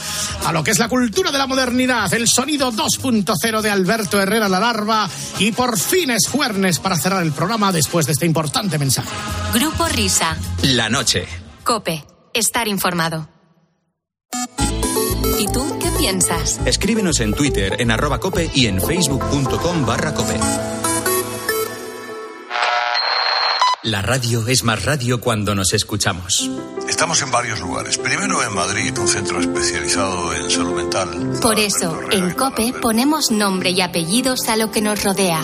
a lo que es la cultura de la modernidad, el sonido 2.0 de Alberto Herrera La Larva y por fin es jueves para cerrar el programa después de este importante mensaje. Grupo Risa. La noche. Cope. Estar informado. ¿Y tú qué piensas? Escríbenos en Twitter en arroba cope y en facebook.com barra cope. La radio es más radio cuando nos escuchamos. Estamos en varios lugares. Primero en Madrid, un centro especializado en salud mental. Por eso, en Cope ponemos nombre y apellidos a lo que nos rodea.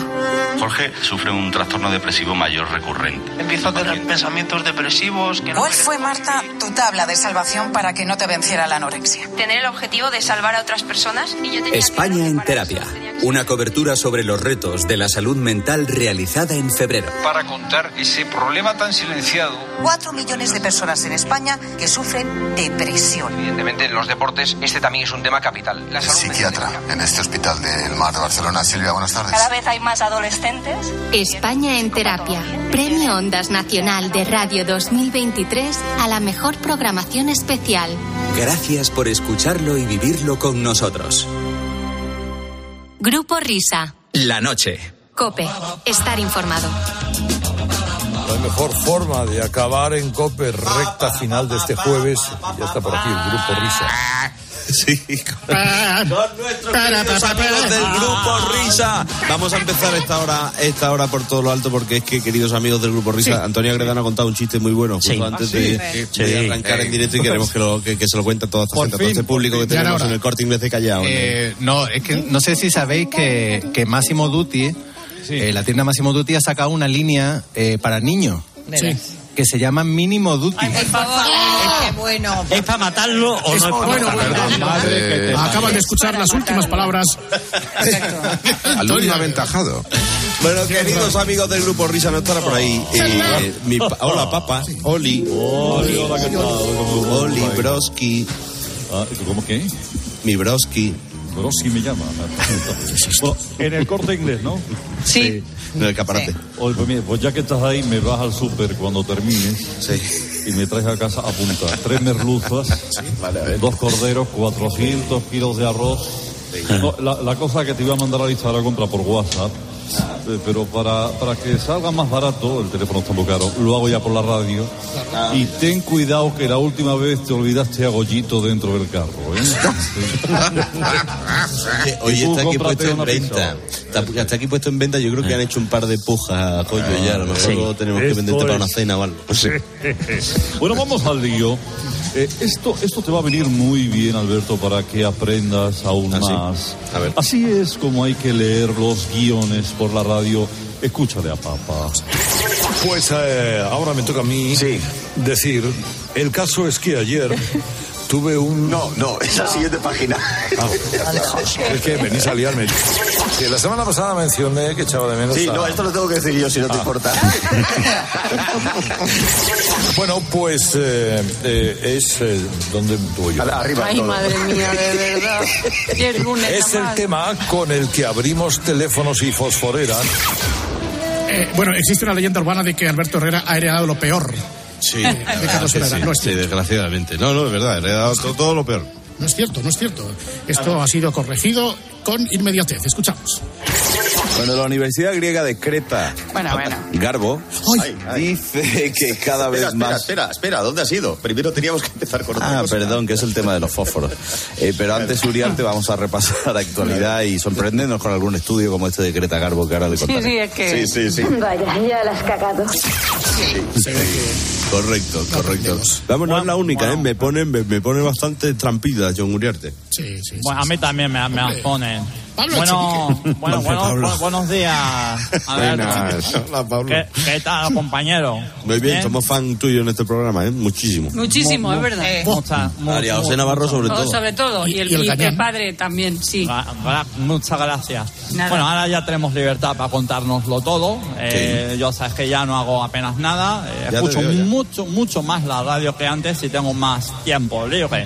Jorge sufre un trastorno depresivo mayor recurrente. Empiezo a tener pensamientos depresivos. Que no ¿Cuál fue, Marta, tu tabla de salvación para que no te venciera la anorexia? Tener el objetivo de salvar a otras personas y yo tenía España en terapia. Una cobertura sobre los retos de la salud mental realizada en febrero. Para contar ese problema tan silenciado. Cuatro millones de personas en España que sufren depresión. Evidentemente, en los deportes este también es un tema capital. La salud Psiquiatra en este hospital del Mar de Barcelona. Silvia, buenas tardes. Cada vez hay más adolescentes. España en terapia. Premio Ondas Nacional de Radio 2023 a la mejor programación especial. Gracias por escucharlo y vivirlo con nosotros. Grupo Risa. La noche. Cope. Estar informado. La mejor forma de acabar en COPE recta final de este jueves. Ya está por aquí el grupo Risa. Sí, con nuestros queridos amigos del grupo Risa. Vamos a empezar esta hora, esta hora por todo lo alto, porque es que, queridos amigos del grupo Risa, Sí. Antonio Agredano ha contado un chiste muy bueno justo Sí. antes Ah, de, sí. de Sí. arrancar en directo y queremos que, lo, que, que se lo cuente a toda esta gente, a todo este público que tenemos en el corte inglés de Callao. ¿no? Eh, no, es que no sé si sabéis que, que Máximo Eh, la tienda Máximo Duty ha sacado una línea eh, para niños. Sí. Que se llama Mínimo Duty. Por favor, qué bueno. ¿Es para matarlo o Es- no es para bueno, matarlo? bueno. Acaban de escuchar las últimas palabras. Alumno aventajado. Bueno, queridos amigos del grupo Risa, no estará por ahí. Eh, mi pa- hola, papá. Oli. Oli, hola, ¿qué tal? Oli, Broski. ¿Cómo qué? Mi Broski. Broski me llama. Bueno, en el corte inglés, ¿no? Sí. En el caparate. Oye, pues, mira, pues ya que estás ahí, me vas al súper cuando termines. Y me traes a casa a punta. Tres merluzas, dos corderos, 400 kilos de arroz. No, la, la cosa que te iba a mandar a lista la compra por WhatsApp. eh, Pero para, para que salga más barato, el teléfono está muy caro, lo hago ya por la radio. Y ten cuidado que la última vez te olvidaste a Gollito dentro del carro. ¿eh? Oye, está aquí puesto en venta. Está, está aquí puesto en venta. Yo creo que han hecho un par de pujas a Coyo ya. A lo mejor Sí. lo tenemos que Esto venderte para una es- cena o algo. Bueno, vamos al lío. Eh, esto, esto te va a venir muy bien, Alberto, para que aprendas aún ¿Ah, sí? Más. A ver. Así es como hay que leer los guiones por la radio. Escúchale a papá. Pues eh, ahora me toca a mí decir, el caso es que ayer tuve un... No, no, esa siguiente página. es que venís a liarme. Que la semana pasada mencioné que echaba de menos Sí, a- no, esto lo tengo que decir yo, si no te Ah. importa. Bueno, pues eh, eh, es eh, donde voy yo. Arriba. Ay, madre mía, de verdad. El lunes Es el tema con el que abrimos teléfonos y fosforeras. Eh, bueno, existe una leyenda urbana de que Alberto Herrera ha heredado lo peor. Sí, sí, No sí, desgraciadamente. No, no, es verdad. Le he dado todo, todo lo peor. No es cierto, no es cierto. Esto ha sido corregido con inmediatez. Escuchamos. Cuando la Universidad Griega de Creta, Bueno, bueno. Garbo, Ay, ay. dice que cada vez Espera, espera, más... espera, espera, ¿dónde has ido? Primero teníamos que empezar con otra Ah, cosa. perdón, que es el tema de los fósforos. Eh, pero antes, Uriarte, vamos a repasar la actualidad y sorprendernos con algún estudio como este de Creta Garbo que ahora le Sí, contaré. sí, es que. Sí, sí, sí. Vaya, ya la has cagado. Correcto, correcto. Vamos, no es la única, ¿eh? Me pone, me, me pone bastante trampida John Uriarte. Sí, sí. Bueno, a mí también me, me las ponen. Pablo Bueno, bueno, bueno, Pablo. bu- buenos días. A ver, Buenas. Hola, Pablo. ¿qué, qué tal, compañero? Muy bien, ¿Bien? somos fan tuyo en este programa, ¿eh? Muchísimo. Muchísimo, es verdad. Mucha- mu- María José Navarro sobre Todo, sobre todo. Y el, Y el y el padre también, sí. Muchas gracias. Nada. Bueno, ahora ya tenemos libertad para contárnoslo todo. Eh, Yo sabes que ya no hago apenas nada. Eh, escucho veo, mucho, mucho más la radio que antes y tengo más tiempo libre.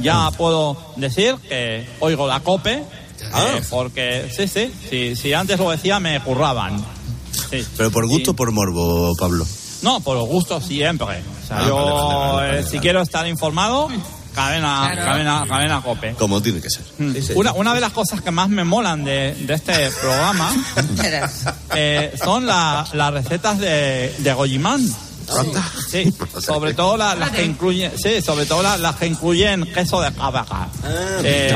Ya Mm. puedo decir que oigo la COPE. Ah. eh, porque, sí, sí, sí, si antes lo decía me curraban. Sí. Pero por gusto o por morbo, Pablo. No, por gusto siempre. O sea, Ah, yo, vale, vale, vale, eh, vale, si quiero estar informado, cadena, Claro. cadena, cadena cope. Como tiene que ser. Mm. Una, una de las cosas que más me molan de, de este programa eh, son la- las recetas de, de Goyimán. Sí, sobre todo la- las que incluyen, sí, sobre todo la- las que incluyen queso de cabra. Eh,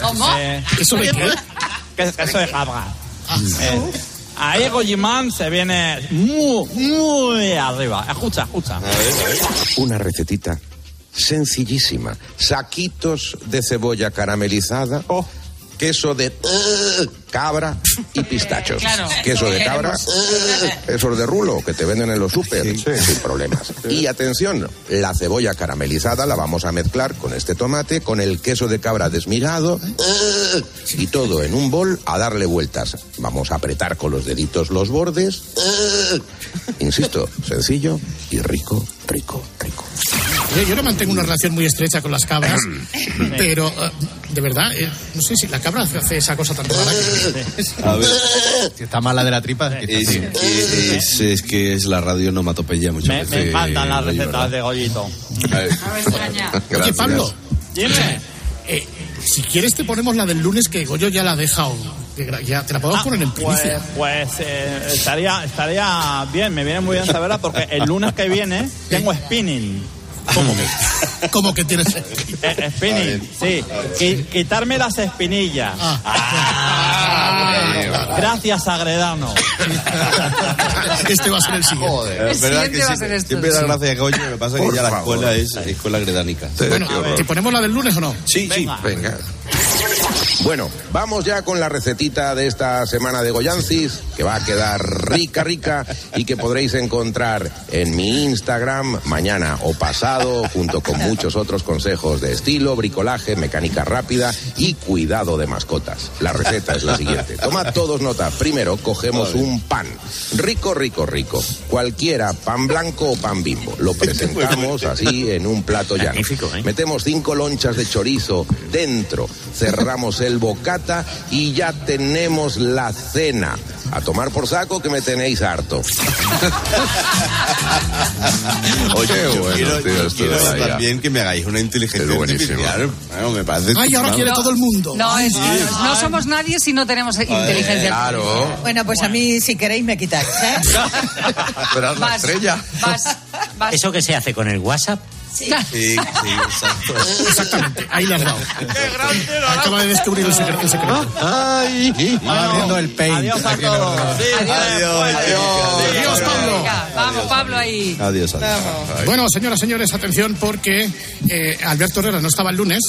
¿Cómo? eh, ¿Eso de qué? que- queso de cabra. Eh, ahí Goyimán se viene muy, muy arriba. Escucha, escucha. Una recetita sencillísima. Saquitos de cebolla caramelizada, queso de cabra y pistachos. Claro. queso de cabra, Queremos. eh, esos de rulo que te venden en los super, sin problemas. Y atención, la cebolla caramelizada la vamos a mezclar con este tomate, con el queso de cabra desmigado y todo en un bol a darle vueltas. Vamos a apretar con los deditos los bordes. Insisto, sencillo y rico, rico, rico. Oye, Yo no mantengo una relación muy estrecha con las cabras, pero eh, de verdad, eh, no sé si la cabra hace esa cosa tan rara. que- A ver. Si está mala de la tripa, es que Es, es- es que es la radio nomatopeya muchas Me, veces. me encantan las recetas ¿verdad? de Goyito. A ver. Oye, Gracias. Pablo, Dime. eh, si quieres te ponemos la del lunes que Goyo ya la ha dejado. Ya te la podemos Ah, poner en pues, primicia. pues eh, estaría, estaría bien, me viene muy bien saberla porque el lunes que viene tengo spinning. ¿Cómo que? ¿Cómo que tienes? Eh, spinning, sí. Qui- quitarme las espinillas. Ah. Gracias, Agredano. Este va a ser el siguiente. Es El verdad que va a siempre, ser esto. siempre da gracia que Goyo, lo que pasa es que ya la escuela es escuela gredánica. Bueno, ¿te ponemos la del lunes o no? Sí, sí. Venga. Bueno, vamos ya con la recetita de esta semana de Goyancis, que va a quedar rica, rica y que podréis encontrar en mi Instagram mañana o pasado, junto con muchos otros consejos de estilo, bricolaje, mecánica rápida y cuidado de mascotas. La receta es la siguiente. Tomad todos nota. Primero cogemos un pan. Rico, rico, rico. Cualquiera, pan blanco o pan bimbo. Lo presentamos así en un plato llano. Metemos cinco lonchas de chorizo dentro, cerramos el bocata y ya tenemos la cena. A tomar por saco que me tenéis harto. Oye, Qué yo bueno, quiero, tío, yo esto quiero también que me hagáis una inteligencia artificial. Bueno, me parece Ay, ahora quiere todo el mundo. No, es- no somos nadie si no tenemos inteligencia Claro. artificial. Bueno, pues a mí, si queréis, me quitáis. ¿eh? Verás la Vas, estrella. vas, vas. ¿Eso que se hace con el WhatsApp? Sí, sí, exacto. Exactamente, ahí le has dado. Acaba de descubrir el secreto. el secreto. Ay, va abriendo el paint. Adiós a todos. Adiós, adiós. Adiós, Pablo. Vamos, Pablo, ahí. Adiós, adiós. Bueno, señoras, señores, atención porque eh, Alberto Herrera no estaba el lunes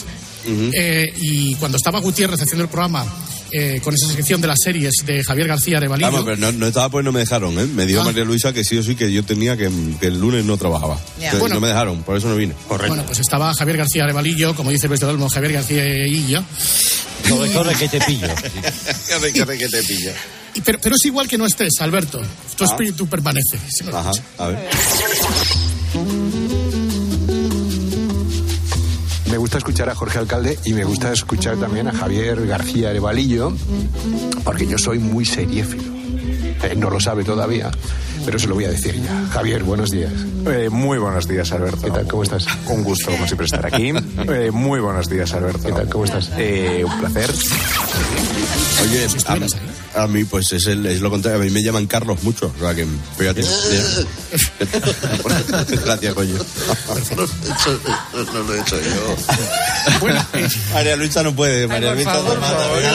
eh, y cuando estaba Gutiérrez haciendo el programa eh, con esa sección de las series de Javier García Arevalillo, Vamos, pero no, no estaba pues no me dejaron, ¿eh? Me dijo Ah. María Luisa que sí o sí que yo tenía que, que el lunes no trabajaba. Bueno. No me dejaron, por eso no vine. bueno, pues estaba Javier García Arevalillo, como dice el Olmo, Javier García Illo, Corre, corre, que te pillo. Corre, corre, que te pilla. y- pero, pero es igual que no estés, Alberto. Tu Ah. espíritu permanece. Ajá, a ver. Me gusta escuchar a Jorge Alcalde y me gusta escuchar también a Javier García Arevalillo, porque yo soy muy seriéfilo. Él no lo sabe todavía, pero se lo voy a decir ya. Javier, buenos días. Eh, muy buenos días, Alberto. ¿Qué tal? ¿Cómo estás? Un gusto, como siempre, estar aquí. Eh, muy buenos días, Alberto. ¿Qué tal? ¿Cómo estás? Eh, un placer. Oye, a, a mí pues es, el, es lo contrario, a mí me llaman Carlos mucho, o sea que fíjate. Gracias, coño. No lo he hecho yo. María Luisa no puede, María Luisa favor,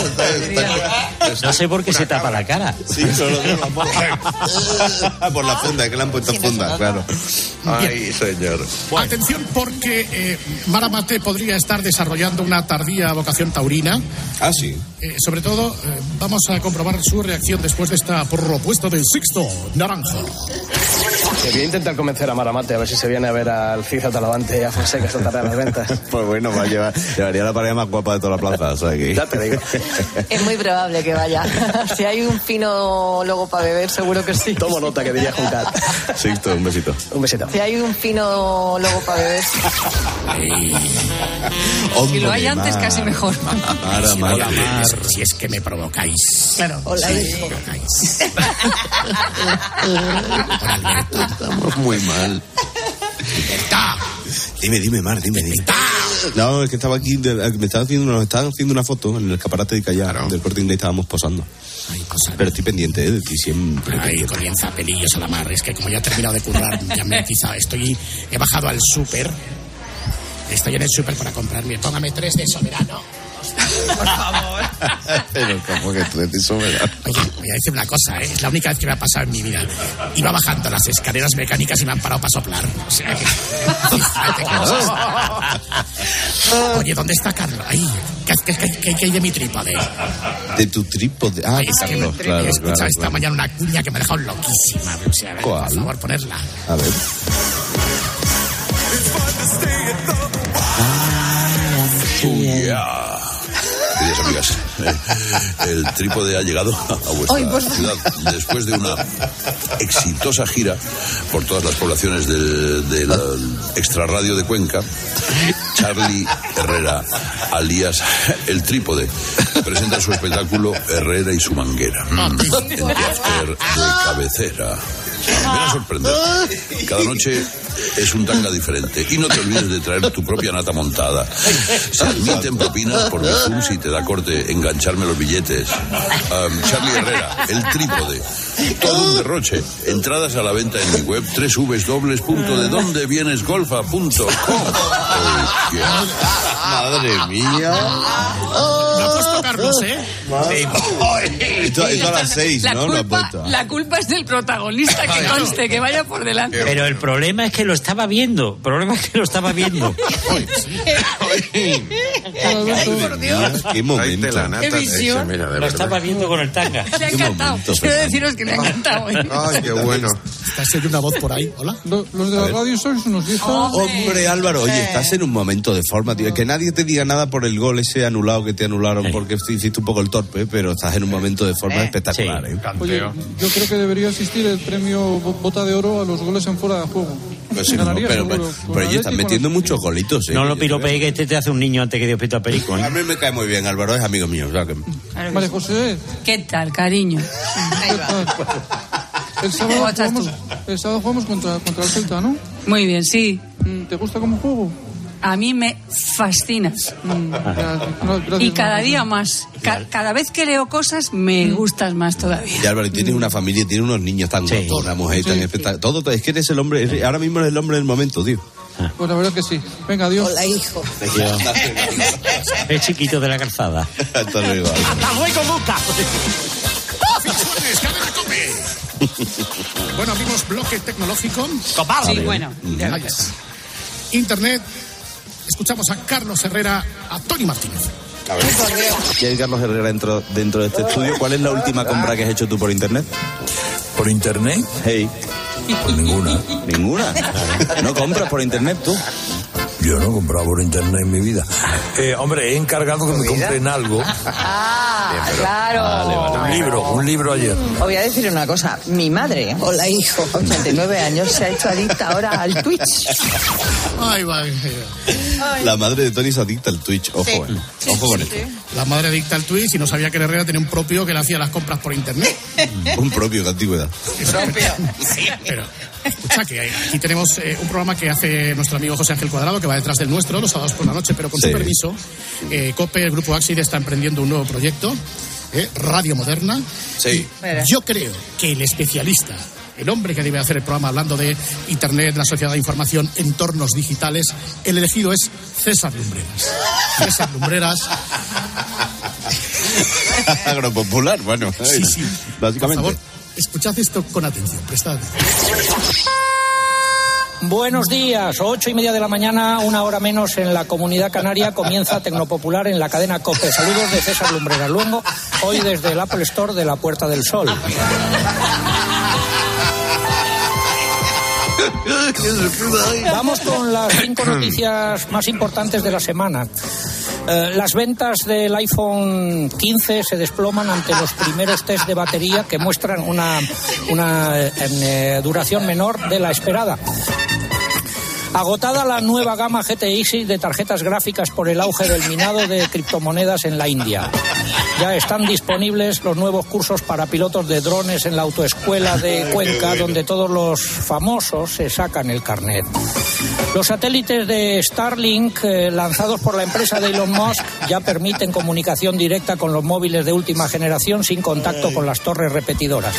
está- No sé por qué se tapa la cara. Sí, solo por la funda, que le han puesto funda, claro. Ay, señor. Atención porque eh, Mara Mate podría estar desarrollando una tardía vocación taurina. Ah, sí. Eh, sobre todo, eh, vamos a comprobar su reacción después de esta propuesta de Sixto Naranjo. Voy a intentar convencer a Maramate a ver si se viene a ver al Ciza Talavante y a Fonseca esta tarde a las ventas. Pues bueno, va a llevar, llevaría la pareja más guapa de toda la plaza, o sea que... Ya te digo. Es muy probable que vaya. si hay un fino logo para beber, seguro que sí. Tomo nota que diría Juncat. Sixto, un besito. Un besito. Si hay un fino logo para beber. Si lo hay antes, casi mejor. A ver, Mara. si es que me provocáis. Claro. Alberto. Hola, hijo. Estamos muy mal. Dime, dime, Mar, dime, dime. No, es que estaba aquí, de- me estaban haciendo, nos estaban haciendo una foto en el escaparate de Callar, del corte inglés estábamos posando. Pero estoy pendiente, ¿eh? De ti siempre. Ahí comienza pelillos a la mar. Es que como ya he terminado de currar, ya me quizá estoy. He bajado al súper. Estoy en el súper para comprarme. Póngame tres de soberano. Por favor. Pero como que tú de soberano. Oye, voy a decir una cosa, ¿eh? es la única vez que me ha pasado en mi vida. Iba bajando las escaleras mecánicas y me han parado para soplar. O sea que. Oye, ¿dónde está Carlos? Ahí. ¿Qué, qué, qué- qué- qué hay de mi trípode? De tu trípode. Ah, Es que Carlos, he claro, escuchado claro, esta claro. mañana una cuña que me ha dejado loquísima. O sea, a ver, ¿Cuál? por favor, ponerla. A ver. Queridas amigas, eh, el trípode ha llegado a vuestra por ciudad después de una exitosa gira por todas las poblaciones del, del extrarradio de Cuenca. Charlie Herrera, alias El Trípode, presenta su espectáculo Herrera y su manguera en Teatro de cabecera. Ven a sorprender. Cada noche es un tanga diferente. Y no te olvides de traer tu propia nata montada. Se admiten propinas por Bizum si te da corte engancharme los billetes. Am, Charlie Herrera, el trípode. Todo un derroche. Entradas a la venta en mi web www.dedondevienesgolfa.com. Madre mía. Me ha puesto Carlos, ¿eh? Esto, esto a las seis, La ¿no? Lo culpa, puesto. la culpa es del protagonista, que conste, que vaya por delante. Pero el problema es que lo estaba viendo. El problema es que lo estaba viendo. por Dios. Qué momento. la Qué visión. Lo estaba viendo con el tanga. Le ha encantado. Quiero deciros que le ha encantado. ¿eh? Ay, qué bueno. ¿Estás oyendo una voz por ahí? ¿Hola? Los de la radio sois unos viejos. Hombre, Álvaro, oye, estás en un momento de forma, tío. Que nadie te diga nada por el gol ese anulado que te anularon porque hiciste un poco el torpe, pero estás en un momento de forma espectacular, ¿eh? Oye, yo creo que debería existir el premio Bo- Bota de Oro a los goles en fuera de juego. Pues sí, no, pero, pero, pero están metiendo muchos golitos, ¿eh? No lo piropees que este te hace un niño antes que Dios pito a perico. A ¿eh? mí me cae muy bien, Álvaro, es amigo mío. o sea que- María José, ¿Qué tal, cariño? el sábado ¿Cómo jugamos, el sábado jugamos contra, contra el Celta, ¿no? Muy bien, sí. Mm, ¿Te gusta como juego? A mí me fascina. Mm, gracias, no, gracias, Y cada día más. Ca- cada vez que leo cosas, me gustas más todavía. Y Álvaro, tienes una familia, tienes unos niños tan Sí. una mujer tan espectacular. Todo, todo, es que eres el hombre, eres- ahora mismo eres el hombre del momento, tío. Pues la verdad que sí. Venga, adiós. Hola, hijo. Es chiquito de la calzada. Hasta luego. ¡Hasta luego, Luca! Bueno, abrimos bloque tecnológico. Sí, bueno. Ahí está. Internet. Escuchamos a Carlos Herrera, a Tony Martínez. ¿Qué hay Carlos Herrera dentro, dentro de este estudio? ¿Cuál es la última compra que has hecho tú por internet? ¿Por internet? Hey. Pues ninguna. ¿Ninguna? ¿No compras por internet tú? Yo no he comprado por internet en mi vida. Eh, hombre, he encargado que me compren algo. Ah, claro. Un libro, un libro ayer. Os voy a decir una cosa. Mi madre, hola hijo, 89 años, se ha hecho adicta ahora al Twitch. Ay, va. La madre de Tony se adicta al Twitch. Ojo, Sí. eh. Ojo con esto. La madre dicta el Twitch y no sabía que Herrera tenía un propio que le hacía las compras por internet. Un propio de antigüedad. Sí, pero escucha que aquí tenemos eh, un programa que hace nuestro amigo José Ángel Cuadrado, que va detrás del nuestro los sábados por la noche, pero con Sí. su permiso, eh, COPE, el grupo Axid, está emprendiendo un nuevo proyecto, eh, Radio Moderna. Sí. Y Yo creo que el especialista, el hombre que debe hacer el programa hablando de Internet, la sociedad de información, entornos digitales, el elegido es César Lumbreras. César Lumbreras, Agropopular, bueno. sí, sí. Básicamente. Por favor, escuchad esto con atención, prestad atención. Buenos días, ocho y media de la mañana, una hora menos en la comunidad canaria, comienza Tecnopopular en la cadena COPE. Saludos de César Lumbrera Luengo, hoy desde el Apple Store de la Puerta del Sol. Vamos con las cinco noticias más importantes de la semana. Eh, las ventas del iPhone 15 se desploman ante los primeros test de batería que muestran una, una eh, duración menor de la esperada. Agotada la nueva gama GTX de tarjetas gráficas por el auge del minado de criptomonedas en la India. Ya están disponibles los nuevos cursos para pilotos de drones en la autoescuela de Cuenca, donde todos los famosos se sacan el carnet. Los satélites de Starlink eh, lanzados por la empresa de Elon Musk ya permiten comunicación directa con los móviles de última generación sin contacto con las torres repetidoras.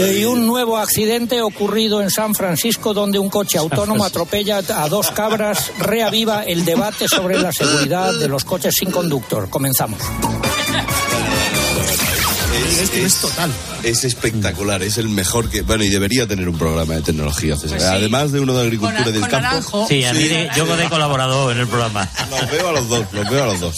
Eh, y un nuevo accidente ocurrido en San Francisco donde un coche autónomo atropella a dos cabras reaviva el debate sobre la seguridad de los coches sin conductor. Comenzamos. Es, es total. Es espectacular, es el mejor que. Bueno, y debería tener un programa de tecnología, César. Pues sí. Además de uno de agricultura Con- y del con campo. naranjo. Sí, a mí de- yo de colaborador en el programa. Los veo a los dos, los veo a los dos.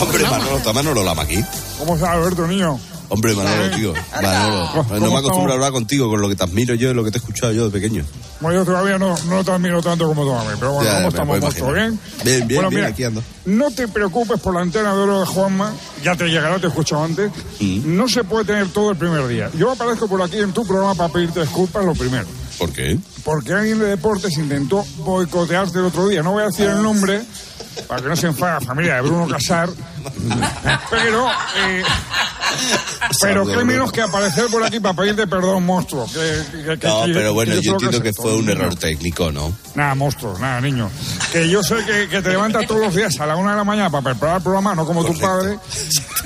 Hombre, Manolo, está Manolo Lama aquí. ¿Cómo estás, Alberto, niño? Hombre, Manolo, tío. Manolo. ¿Cómo No me acostumbro a hablar contigo con lo que te admiro yo y lo que te he escuchado yo de pequeño. Bueno, yo todavía no, no te admiro tanto como tú a mí, pero bueno, Ya, ¿cómo me estamos, imaginar. ¿Bien? Bien, bien, bueno, bien, mira, aquí ando. No te preocupes por la antena de oro de Juanma, ya te llegará, te he escuchado antes. No se puede tener todo el primer día. Yo aparezco por aquí en tu programa para pedirte disculpas lo primero. ¿Por qué? Porque alguien de deportes intentó boicotearte el otro día. No voy a decir el nombre para que no se enfade la familia de Bruno Casar. Pero, eh, pero qué menos que aparecer por aquí para pedirte perdón, monstruo. Que- que- que- No, pero bueno, yo entiendo que fue un error técnico, ¿no? Nada, monstruo, nada, niño. Que yo sé que, que te levantas todos los días a la una de la mañana para preparar el programa, no como tu padre.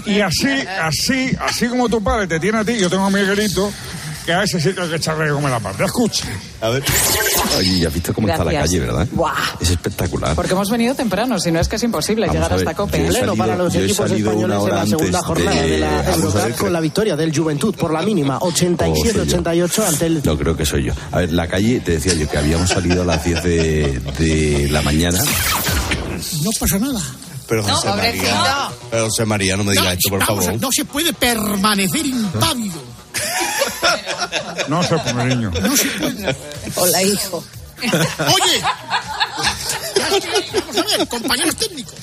Y así, así, así como tu padre te tiene a ti, yo tengo a Miguelito, que a ese sí que hay que echarle comer la parte. Escucha. A ver. Oye, ya has visto cómo está la Gracias. calle, ¿verdad? Buah. Es espectacular. Porque hemos venido temprano, si no es que es imposible Vamos llegar a ver, hasta Cope. Pleno para los equipos españoles en la segunda antes jornada de- de, la a Eurocup con la victoria del Juventud por la mínima Oh, soy yo. 87-88 ante el No creo que soy yo. A ver, la calle, te decía yo que habíamos salido a las 10 de, de la mañana. No pasa nada. Pero No, José María. pobrecito. Pero José María, no me digas esto, por favor. no se puede permanecer impávido. No se pone niño. No se puede. Hola, hijo. Oye, vamos a ver, compañeros técnicos.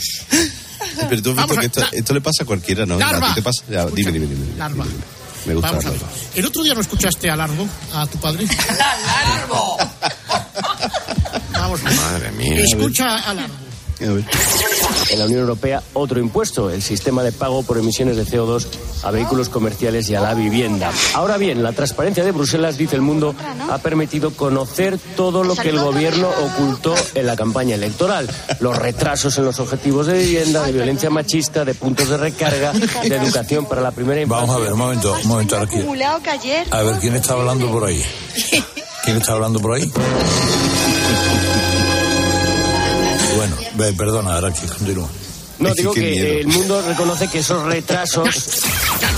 Pero tú has visto Vamos a- que esto, esto le pasa a cualquiera, ¿no? ¿A Larva. ti te pasa? Ya, dime, dime, dime. dime. Larva. Me gusta Vamos a la ver. larva. ¿El otro día no escuchaste a Largo, a tu padre? Vamos a ver. Madre mía. Escucha a Largo. En la Unión Europea, otro impuesto, el sistema de pago por emisiones de CO2 a vehículos comerciales y a la vivienda. Ahora bien, la transparencia de Bruselas, dice el mundo, ha permitido conocer todo lo que el gobierno ocultó en la campaña electoral. Los retrasos en los objetivos de vivienda, de violencia machista, de puntos de recarga, de educación para la primera infancia. Vamos a ver, un momento, un momento aquí. acumulado que ayer. A ver, ¿quién está hablando por ahí? ¿Quién está hablando por ahí? Bueno, perdona, Arachi, continúa. No, digo que el mundo reconoce que esos retrasos...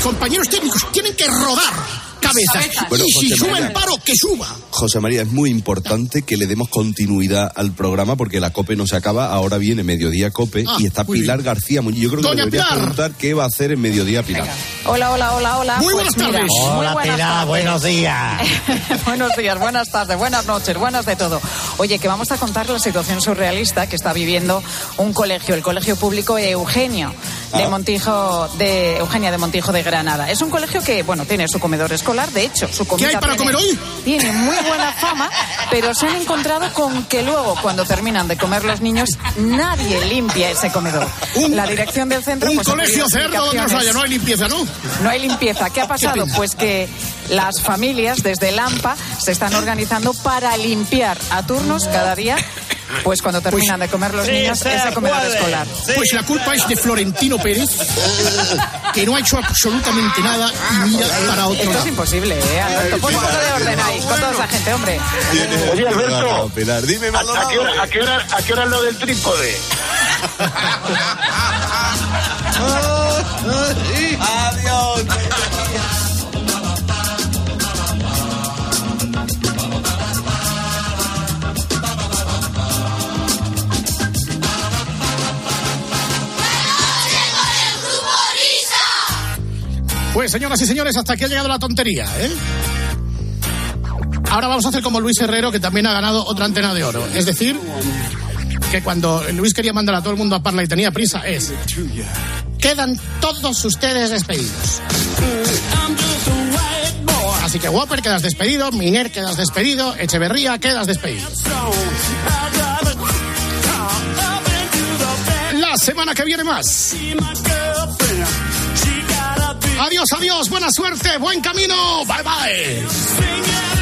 Compañeros técnicos, tienen que rodar cabezas. Bueno, y si José sube María. el paro, que suba. José María, es muy importante que le demos continuidad al programa porque la COPE no se acaba. Ahora viene Mediodía COPE Ah, y está Pilar García Muñiz. Yo creo que deberías Pilar. preguntar qué va a hacer en Mediodía Pilar. Hola, hola, hola, hola. Muy Pues buenas mira, tardes. muy Hola, buenas Pilar, tardes. buenos días. buenos días, buenas tardes, buenas noches, buenas de todo. Oye, que vamos a contar la situación surrealista que está viviendo un colegio, el Colegio Público Eugenio de Ah. Montijo, de Eugenia de Montijo de Granada. Es un colegio que, bueno, tiene su comedor escolar, de hecho, su comida hay para tiene, comer hoy? tiene muy buena fama, pero se han encontrado con que luego, cuando terminan de comer los niños, nadie limpia ese comedor. la dirección del centro... Un pues, colegio cerdo donde no hay limpieza, ¿no? No hay limpieza. ¿Qué ha pasado? Pues que las familias desde el AMPA se están organizando para limpiar a turnos cada día, pues cuando terminan de comer los niños ese comedor escolar. Pues la culpa es de Florentino Pérez, que no ha hecho absolutamente nada y mira para otro Esto es lado. imposible, ¿eh, Alberto? Pon un poco de orden ahí, con toda esa gente, hombre. Oye, Alberto. Pilar, dime, ¿A, a qué hora, a, qué hora, ¿A qué hora es lo del trípode? Pues señoras y señores, hasta aquí ha llegado la tontería, ¿eh? Ahora vamos a hacer como Luis Herrero, que también ha ganado otra antena de oro. Es decir, que cuando Luis quería mandar a todo el mundo a Parla y tenía prisa, es. Quedan todos ustedes despedidos. Así que Whopper quedas despedido, Miner quedas despedido, Echeverría quedas despedido. La semana que viene más. Adiós, adiós, buena suerte, buen camino. Bye, bye.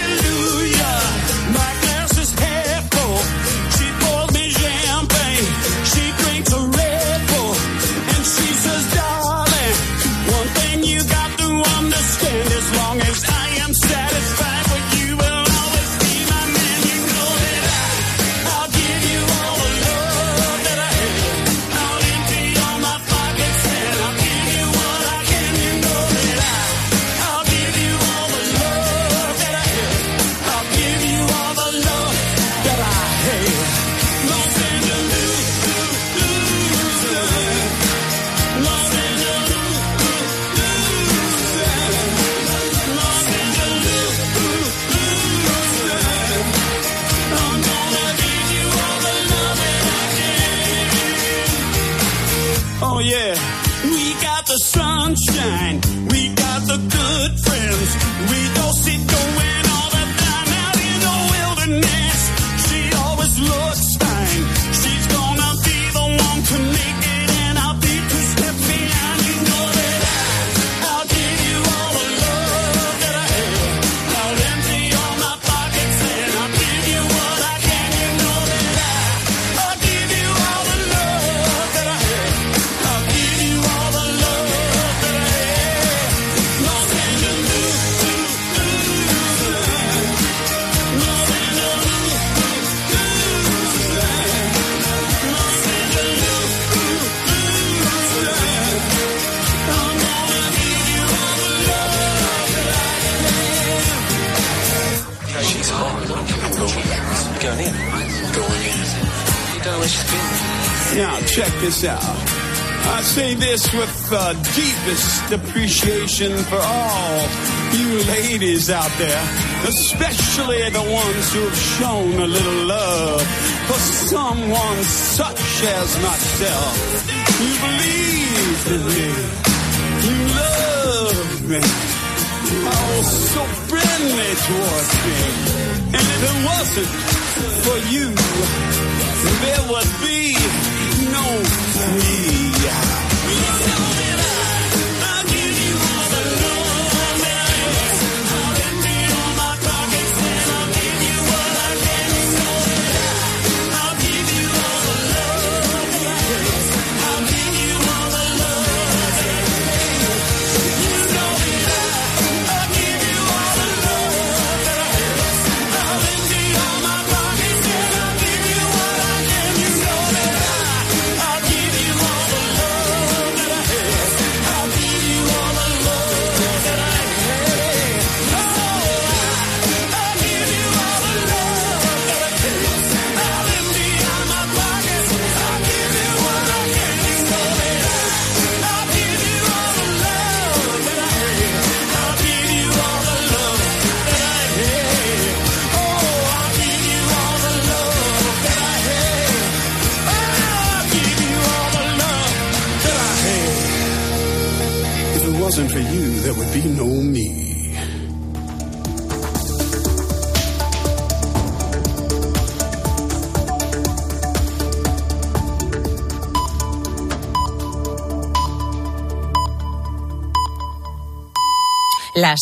Now, check this out. I say this with the deepest appreciation for all you ladies out there, especially the ones who have shown a little love for someone such as myself. You believed in me. You loved me. I was so friendly towards me. And if it wasn't for you, there would be no me. be me. Las